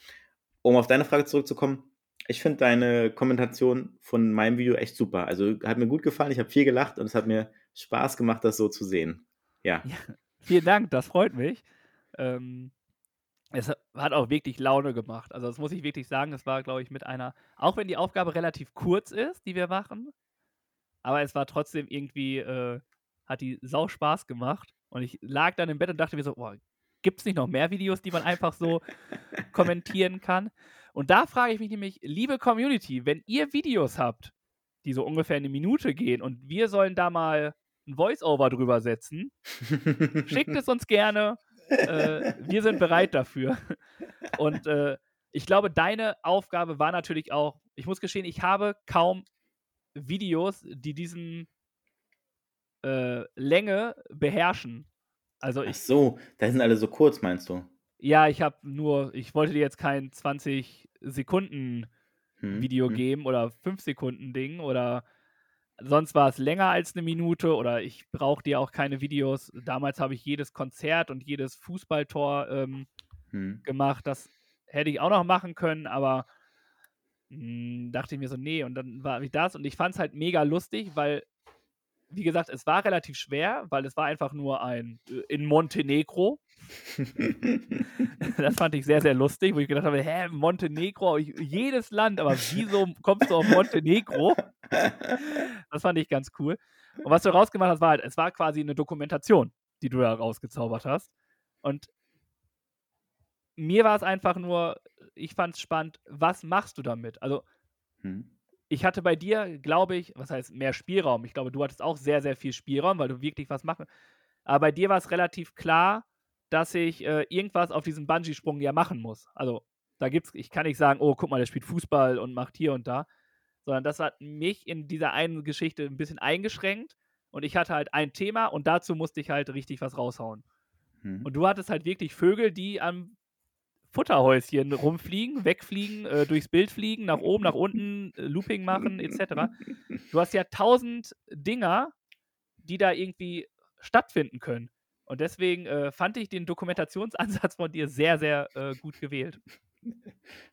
Um auf deine Frage zurückzukommen, ich finde deine Kommentation von meinem Video echt super. Also hat mir gut gefallen, ich habe viel gelacht und es hat mir Spaß gemacht, das so zu sehen. Ja. ja vielen Dank, das freut mich. Ähm, es hat auch wirklich Laune gemacht. Also das muss ich wirklich sagen, es war, glaube ich, mit einer, auch wenn die Aufgabe relativ kurz ist, die wir machen, aber es war trotzdem irgendwie äh, hat die sau Spaß gemacht. Und ich lag dann im Bett und dachte mir so, boah, gibt es nicht noch mehr Videos, die man einfach so kommentieren kann? Und da frage ich mich nämlich, liebe Community, wenn ihr Videos habt, die so ungefähr eine Minute gehen und wir sollen da mal ein Voice-Over drüber setzen, schickt es uns gerne. Äh, wir sind bereit dafür. Und äh, ich glaube, deine Aufgabe war natürlich auch, ich muss gestehen, ich habe kaum Videos, die diesen äh, Länge beherrschen. Also ich, Ach so, da sind alle so kurz, meinst du? Ja, ich habe nur, ich wollte dir jetzt kein 20 Sekunden hm, Video hm. geben oder 5 Sekunden Ding oder sonst war es länger als eine Minute oder ich brauche dir auch keine Videos. Damals habe ich jedes Konzert und jedes Fußballtor ähm, hm. gemacht. Das hätte ich auch noch machen können, aber mh, hm, dachte ich mir so, nee, und dann war ich das und ich fand es halt mega lustig, weil wie gesagt, es war relativ schwer, weil es war einfach nur ein äh, in Montenegro. das fand ich sehr, sehr lustig, wo ich gedacht habe, hä, Montenegro, jedes Land, aber wieso kommst du auf Montenegro? Das fand ich ganz cool. Und was du rausgemacht hast, war halt, es war quasi eine Dokumentation, die du da rausgezaubert hast. Und mir war es einfach nur, ich fand es spannend, was machst du damit? Also, hm ich hatte bei dir, glaube ich, was heißt mehr Spielraum? Ich glaube, du hattest auch sehr, sehr viel Spielraum, weil du wirklich was machen. Aber bei dir war es relativ klar, dass ich äh, irgendwas auf diesem Bungee-Sprung ja machen muss. Also, da gibt's, ich kann nicht sagen, oh, guck mal, der spielt Fußball und macht hier und da, sondern das hat mich in dieser einen Geschichte ein bisschen eingeschränkt und ich hatte halt ein Thema und dazu musste ich halt richtig was raushauen. Hm. Und du hattest halt wirklich Vögel, die am Futterhäuschen rumfliegen, wegfliegen, äh, durchs Bild fliegen, nach oben, nach unten, äh, Looping machen, etc. Du hast ja tausend Dinger, die da irgendwie stattfinden können. Und deswegen äh, fand ich den Dokumentationsansatz von dir sehr, sehr äh, gut gewählt.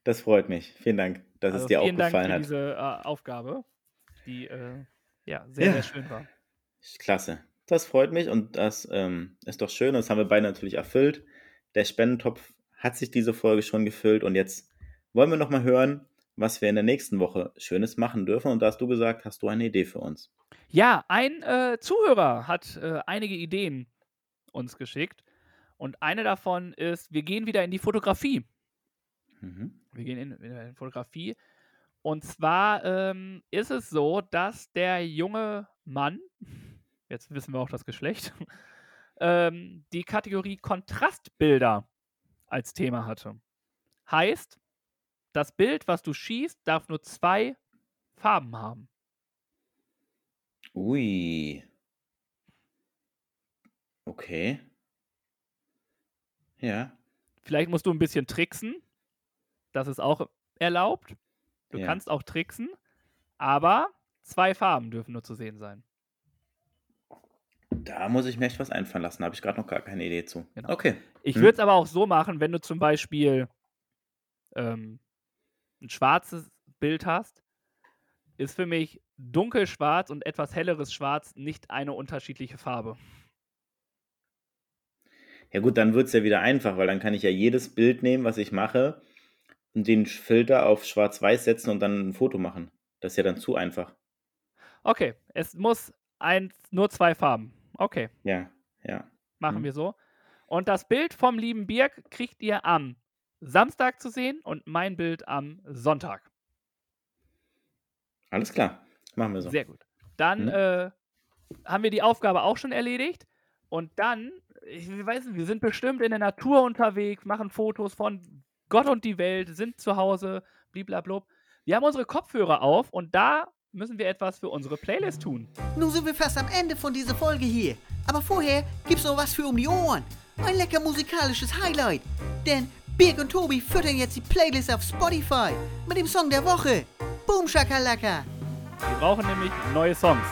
Das freut mich. Vielen Dank, dass also es dir auch gefallen Dank für hat. diese äh, Aufgabe, die äh, ja sehr, ja. sehr schön war. Klasse. Das freut mich und das ähm, ist doch schön. Das haben wir beide natürlich erfüllt. Der Spendentopf hat sich diese Folge schon gefüllt und jetzt wollen wir nochmal hören, was wir in der nächsten Woche Schönes machen dürfen. Und da hast du gesagt, hast du eine Idee für uns? Ja, ein äh, Zuhörer hat äh, einige Ideen uns geschickt. Und eine davon ist, wir gehen wieder in die Fotografie. Mhm. Wir gehen in, in die Fotografie. Und zwar ähm, ist es so, dass der junge Mann, jetzt wissen wir auch das Geschlecht, ähm, die Kategorie Kontrastbilder als Thema hatte. Heißt, das Bild, was du schießt, darf nur zwei Farben haben. Ui. Okay. Ja. Vielleicht musst du ein bisschen tricksen. Das ist auch erlaubt. Du Ja. kannst auch tricksen. Aber zwei Farben dürfen nur zu sehen sein. Da muss ich mir echt was einfallen lassen. Da habe ich gerade noch gar keine Idee zu. Genau. Okay. Ich Hm. würde es aber auch so machen, wenn du zum Beispiel ähm, ein schwarzes Bild hast, ist für mich dunkelschwarz und etwas helleres Schwarz nicht eine unterschiedliche Farbe. Ja gut, dann wird es ja wieder einfach, weil dann kann ich ja jedes Bild nehmen, was ich mache, und den Filter auf Schwarz-Weiß setzen und dann ein Foto machen. Das ist ja dann zu einfach. Okay, es muss ein, nur zwei Farben. Okay, Ja, ja. machen Mhm. wir so. Und das Bild vom lieben Birk kriegt ihr am Samstag zu sehen und mein Bild am Sonntag. Alles klar. Machen wir so. Sehr gut. Dann Mhm. äh, haben wir die Aufgabe auch schon erledigt. Und dann, ich weiß nicht, wir sind bestimmt in der Natur unterwegs, machen Fotos von Gott und die Welt, sind zu Hause, bliblablub. Wir haben unsere Kopfhörer auf und da müssen wir etwas für unsere Playlist tun. Nun sind wir fast am Ende von dieser Folge hier. Aber vorher gibt's noch was für um die Ohren. Ein lecker musikalisches Highlight. Denn Birg und Tobi füttern jetzt die Playlist auf Spotify mit dem Song der Woche. Boom Shakalaka. Wir brauchen nämlich neue Songs.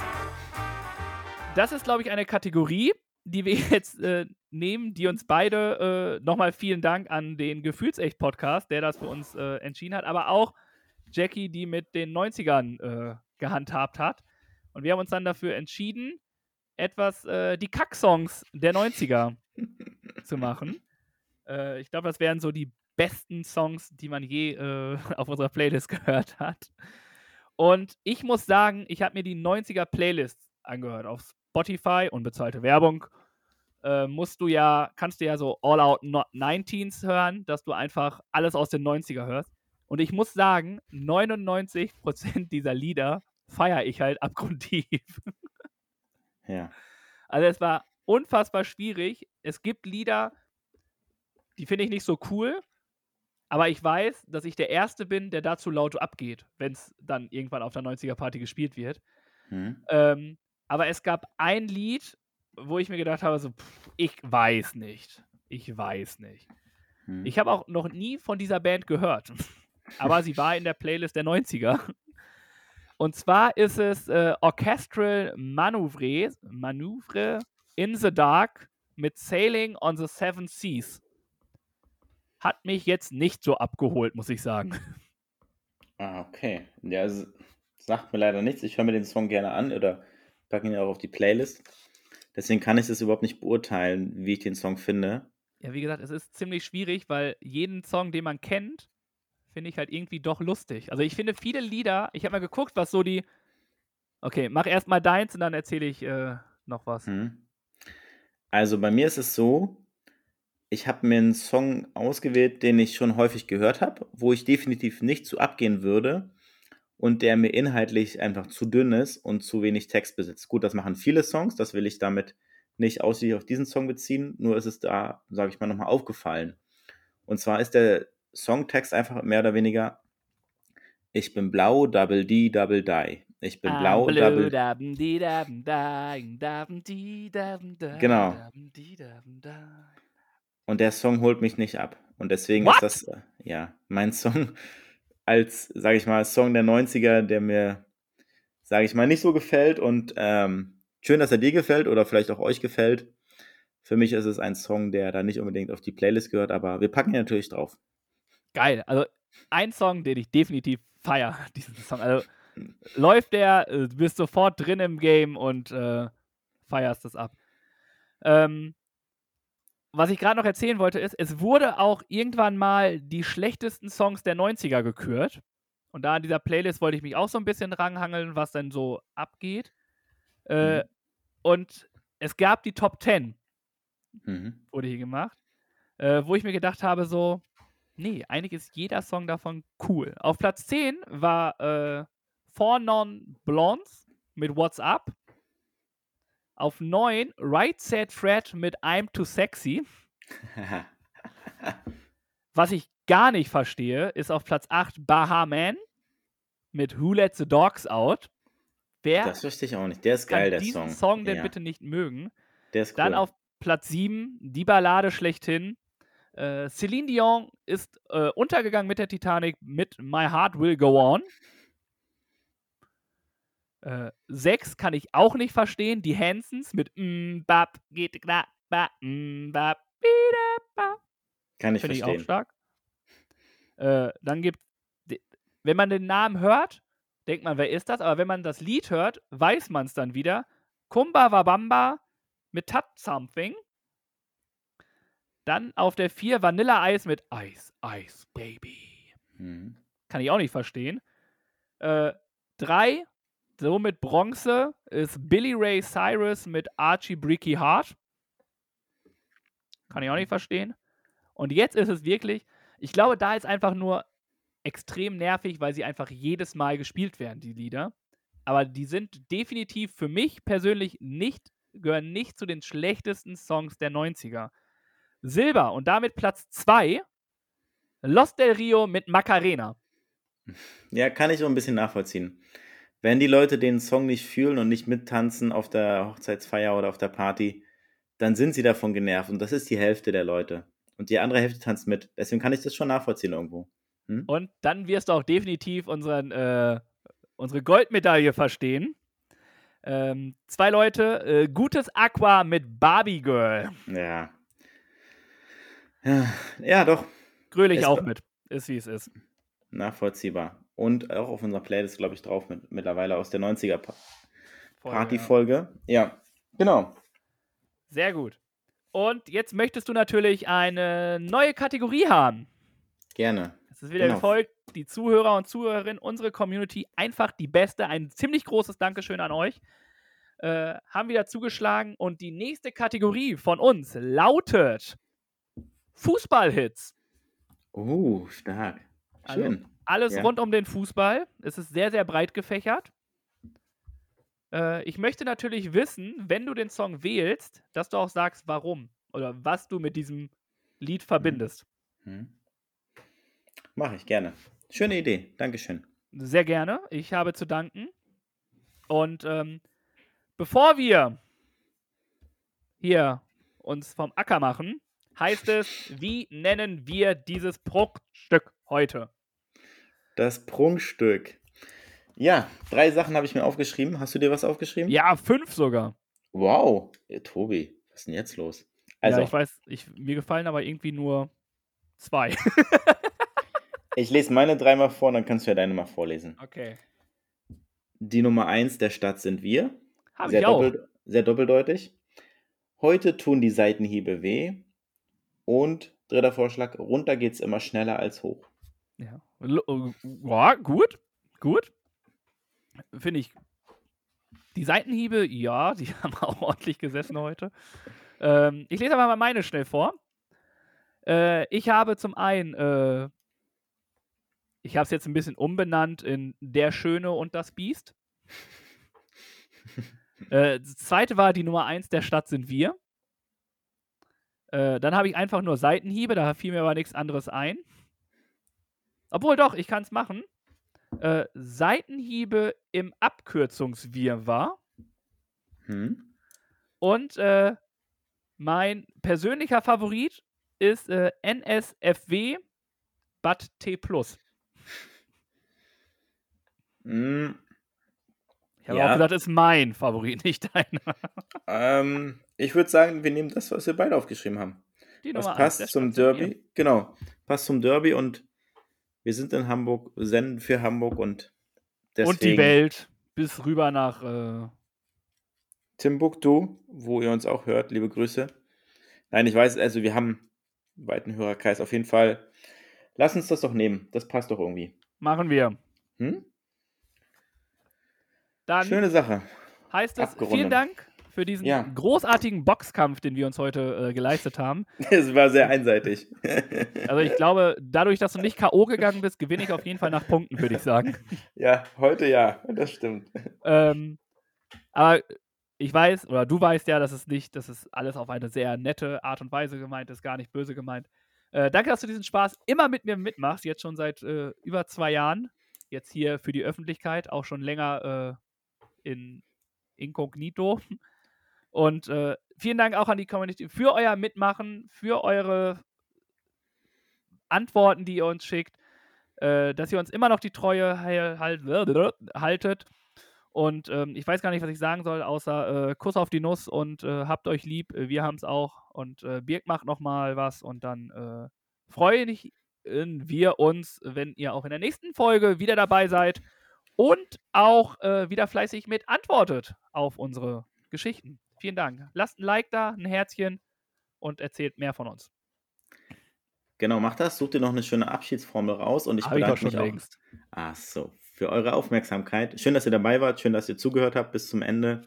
Das ist, glaube ich, eine Kategorie, die wir jetzt äh, nehmen, die uns beide, äh, nochmal vielen Dank an den Gefühlsecht-Podcast, der das für uns äh, entschieden hat, aber auch Jackie, die mit den 90ern äh, gehandhabt hat. Und wir haben uns dann dafür entschieden, etwas, äh, die Kack-Songs der 90er zu machen. Äh, ich glaube, das wären so die besten Songs, die man je äh, auf unserer Playlist gehört hat. Und ich muss sagen, ich habe mir die 90er Playlist angehört auf Spotify, unbezahlte Werbung. Äh, musst du ja, kannst du ja so All Out No- 19s hören, dass du einfach alles aus den 90er hörst. Und ich muss sagen, 99% dieser Lieder feiere ich halt abgrundtief. Ja. Also es war unfassbar schwierig. Es gibt Lieder, die finde ich nicht so cool, aber ich weiß, dass ich der Erste bin, der dazu laut abgeht, wenn es dann irgendwann auf der 90er-Party gespielt wird. Hm. Ähm, aber es gab ein Lied, wo ich mir gedacht habe, so, pff, ich weiß nicht. Ich weiß nicht. Hm. Ich habe auch noch nie von dieser Band gehört. Aber sie war in der Playlist der 90er. Und zwar ist es äh, Orchestral Manoeuvre, Manoeuvre in the Dark mit Sailing on the Seven Seas. Hat mich jetzt nicht so abgeholt, muss ich sagen. Ah, okay. Ja, sagt mir leider nichts. Ich höre mir den Song gerne an oder packe ihn auch auf die Playlist. Deswegen kann ich es überhaupt nicht beurteilen, wie ich den Song finde. Ja, wie gesagt, es ist ziemlich schwierig, weil jeden Song, den man kennt, finde ich halt irgendwie doch lustig. Also ich finde viele Lieder, ich habe mal geguckt, was so die. Okay, mach erst mal deins und dann erzähle ich äh, noch was. Hm. Also bei mir ist es so, ich habe mir einen Song ausgewählt, den ich schon häufig gehört habe, wo ich definitiv nicht zu abgehen würde und der mir inhaltlich einfach zu dünn ist und zu wenig Text besitzt. Gut, das machen viele Songs, das will ich damit nicht ausschließlich auf diesen Song beziehen, nur ist es da, sage ich mal, nochmal aufgefallen. Und zwar ist der Songtext einfach mehr oder weniger Ich bin blau, double D, double die. Ich bin blau, double Genau. Und der Song holt mich nicht ab. Und deswegen What? ist das, äh, ja, mein Song als, sage ich mal, Song der 90er, der mir, sage ich mal, nicht so gefällt. Und ähm, schön, dass er dir gefällt oder vielleicht auch euch gefällt. Für mich ist es ein Song, der da nicht unbedingt auf die Playlist gehört, aber wir packen ihn natürlich drauf. Geil. Also ein Song, den ich definitiv feier, diesen Song. Also läuft der, äh, du bist sofort drin im Game und äh, feierst das ab. Ähm, was ich gerade noch erzählen wollte, ist, es wurde auch irgendwann mal die schlechtesten Songs der 90er gekürt. Und da in dieser Playlist wollte ich mich auch so ein bisschen ranhangeln, was denn so abgeht. Äh, Mhm. Und es gab die Top 10 Mhm. wurde hier gemacht, äh, wo ich mir gedacht habe, so, nee, eigentlich ist jeder Song davon cool. Auf Platz 10 war äh, Four Non Blondes mit What's Up. Auf 9 Right Said Fred mit I'm Too Sexy. Was ich gar nicht verstehe, ist auf Platz 8 Baha Man mit Who Let the Dogs Out. Wer das verstehe ich auch nicht. Der ist geil, der diesen Song. Song denn ja, bitte nicht mögen? Der ist cool. Dann auf Platz 7 die Ballade schlechthin. Äh, Celine Dion ist äh, untergegangen mit der Titanic mit My Heart Will Go On. Äh, 6 kann ich auch nicht verstehen. Die Hansons mit mm, bap, geht ba, mm, bap, bida, ba. Kann ich Finde ich auch verstehen. stark. Äh, dann gibt wenn man den Namen hört, denkt man, wer ist das? Aber wenn man das Lied hört, weiß man es dann wieder. Kumba Wabamba mit Touch Something. Dann auf der 4 Vanilla Eis mit Ice, Ice, Baby. Mhm. Kann ich auch nicht verstehen. Äh, 3, somit Bronze, ist Billy Ray Cyrus mit Archie Bricky Heart. Kann ich auch nicht verstehen. Und jetzt ist es wirklich, ich glaube, da ist einfach nur extrem nervig, weil sie einfach jedes Mal gespielt werden, die Lieder. Aber die sind definitiv für mich persönlich nicht, gehören nicht zu den schlechtesten Songs der 90er. Silber und damit Platz 2, Los del Rio mit Macarena. Ja, kann ich so ein bisschen nachvollziehen. Wenn die Leute den Song nicht fühlen und nicht mittanzen auf der Hochzeitsfeier oder auf der Party, dann sind sie davon genervt und das ist die Hälfte der Leute. Und die andere Hälfte tanzt mit. Deswegen kann ich das schon nachvollziehen irgendwo. Hm? Und dann wirst du auch definitiv unseren, äh, unsere Goldmedaille verstehen. Ähm, zwei Leute, äh, gutes Aqua mit Barbie Girl. Ja. Ja, doch. Gröle ich Ist auch mit. Ist wie es ist. Nachvollziehbar. Und auch auf unserer Playlist, glaube ich, drauf mit, mittlerweile aus der 90er Pa-. Partyfolge. Ja, genau. Sehr gut. Und jetzt möchtest du natürlich eine neue Kategorie haben. Gerne. Es ist wieder Genau. gefolgt, die Zuhörer und Zuhörerinnen, unsere Community, einfach die beste. Ein ziemlich großes Dankeschön an euch. Äh, haben wieder zugeschlagen und die nächste Kategorie von uns lautet Fußballhits. Oh, stark. Also, Schön. Alles Ja. rund um den Fußball. Es ist sehr, sehr breit gefächert. Äh, ich möchte natürlich wissen, wenn du den Song wählst, dass du auch sagst, warum oder was du mit diesem Lied verbindest. Hm. Mache ich gerne. Schöne Idee. Dankeschön. Sehr gerne. Ich habe zu danken. Und ähm, bevor wir hier uns vom Acker machen, heißt es, wie nennen wir dieses Bruchstück heute? Das Prunkstück. Ja, drei Sachen habe ich mir aufgeschrieben. Hast du dir was aufgeschrieben? Ja, fünf sogar. Wow. Ja, Tobi, was ist denn jetzt los? Also, ja, ich weiß, ich, mir gefallen aber irgendwie nur zwei. ich lese meine dreimal vor, dann kannst du ja deine mal vorlesen. Okay. Die Nummer eins der Stadt sind wir. Habe sehr, ich auch. doppel, sehr doppeldeutig. Heute tun die Seitenhiebe weh. Und dritter Vorschlag, runter geht's immer schneller als hoch. Ja. Äh, ja, gut. Gut. Finde ich. Die Seitenhiebe, ja, die haben auch ordentlich gesessen heute. Ähm, ich lese aber mal meine schnell vor. Äh, ich habe zum einen, äh, ich habe es jetzt ein bisschen umbenannt in Der Schöne und das Biest. äh, das zweite war die Nummer eins der Stadt sind wir. Äh, dann habe ich einfach nur Seitenhiebe, da fiel mir aber nichts anderes ein. Obwohl doch, ich kann es machen. Äh, Seitenhiebe im Abkürzungswirrwarr. Hm? Und äh, mein persönlicher Favorit ist äh, NSFW Bat T. Hm, Ich habe Ja. auch das ist mein Favorit, nicht deiner. ähm, ich würde sagen, wir nehmen das, was wir beide aufgeschrieben haben. Die Was Nummer eins passt zum. Derby? Genau, passt zum Derby und wir sind in Hamburg, senden für Hamburg und deswegen Und die Welt bis rüber nach. Äh, Timbuktu, wo ihr uns auch hört. Liebe Grüße. Nein, ich weiß, also wir haben einen weiten Hörerkreis auf jeden Fall. Lass uns das doch nehmen. Das passt doch irgendwie. machen wir. Hm? Dann Schöne Sache. heißt es abgerundet. vielen Dank für diesen Ja. großartigen Boxkampf, den wir uns heute äh, geleistet haben. Es war sehr einseitig. Also ich glaube, dadurch, dass du nicht K.O. gegangen bist, gewinne ich auf jeden Fall nach Punkten, würde ich sagen. ja, heute ja, das stimmt. Ähm, aber ich weiß, oder du weißt ja, dass es nicht, dass es alles auf eine sehr nette Art und Weise gemeint ist, gar nicht böse gemeint. Äh, danke, dass du diesen Spaß immer mit mir mitmachst, jetzt schon seit äh, über zwei Jahren. Jetzt hier für die Öffentlichkeit, auch schon länger äh, in Inkognito. Und äh, vielen Dank auch an die Community für euer Mitmachen, für eure Antworten, die ihr uns schickt, äh, dass ihr uns immer noch die Treue halt, haltet. Und ähm, ich weiß gar nicht, was ich sagen soll, außer äh, Kuss auf die Nuss und äh, habt euch lieb. Äh, wir haben es auch. Und äh, Birk macht nochmal was. Und dann äh, freuen wir uns, wenn ihr auch in der nächsten Folge wieder dabei seid und auch äh, wieder fleißig mit antwortet auf unsere Geschichten. Vielen Dank. Lasst ein Like da, ein Herzchen und erzählt mehr von uns. Genau, macht das. Sucht dir noch eine schöne Abschiedsformel raus und ich Hab ich bedanke doch mich schon auch. längst. Ach so, für eure Aufmerksamkeit. Schön, dass ihr dabei wart, schön, dass ihr zugehört habt bis zum Ende,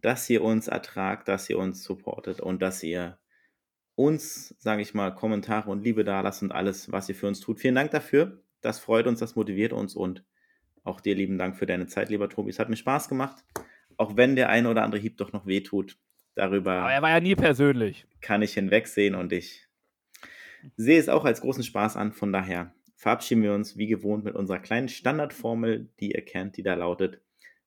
dass ihr uns ertragt, dass ihr uns supportet und dass ihr uns, sage ich mal, Kommentare und Liebe da lasst und alles, was ihr für uns tut. Vielen Dank dafür. Das freut uns, das motiviert uns und auch dir lieben Dank für deine Zeit, lieber Tobi. Es hat mir Spaß gemacht, auch wenn der eine oder andere Hieb doch noch wehtut. Darüber Aber er war ja nie persönlich. kann ich hinwegsehen und ich sehe es auch als großen Spaß an. Von daher verabschieden wir uns wie gewohnt mit unserer kleinen Standardformel, die ihr kennt, die da lautet.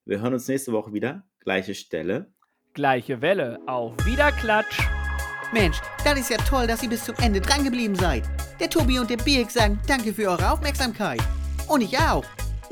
Wir hören uns nächste Woche wieder. Gleiche Stelle. Gleiche Welle. Auf Wiederklatsch. Mensch, das ist ja toll, dass ihr bis zum Ende drangeblieben seid. Der Tobi und der Birk sagen danke für eure Aufmerksamkeit. Und ich auch.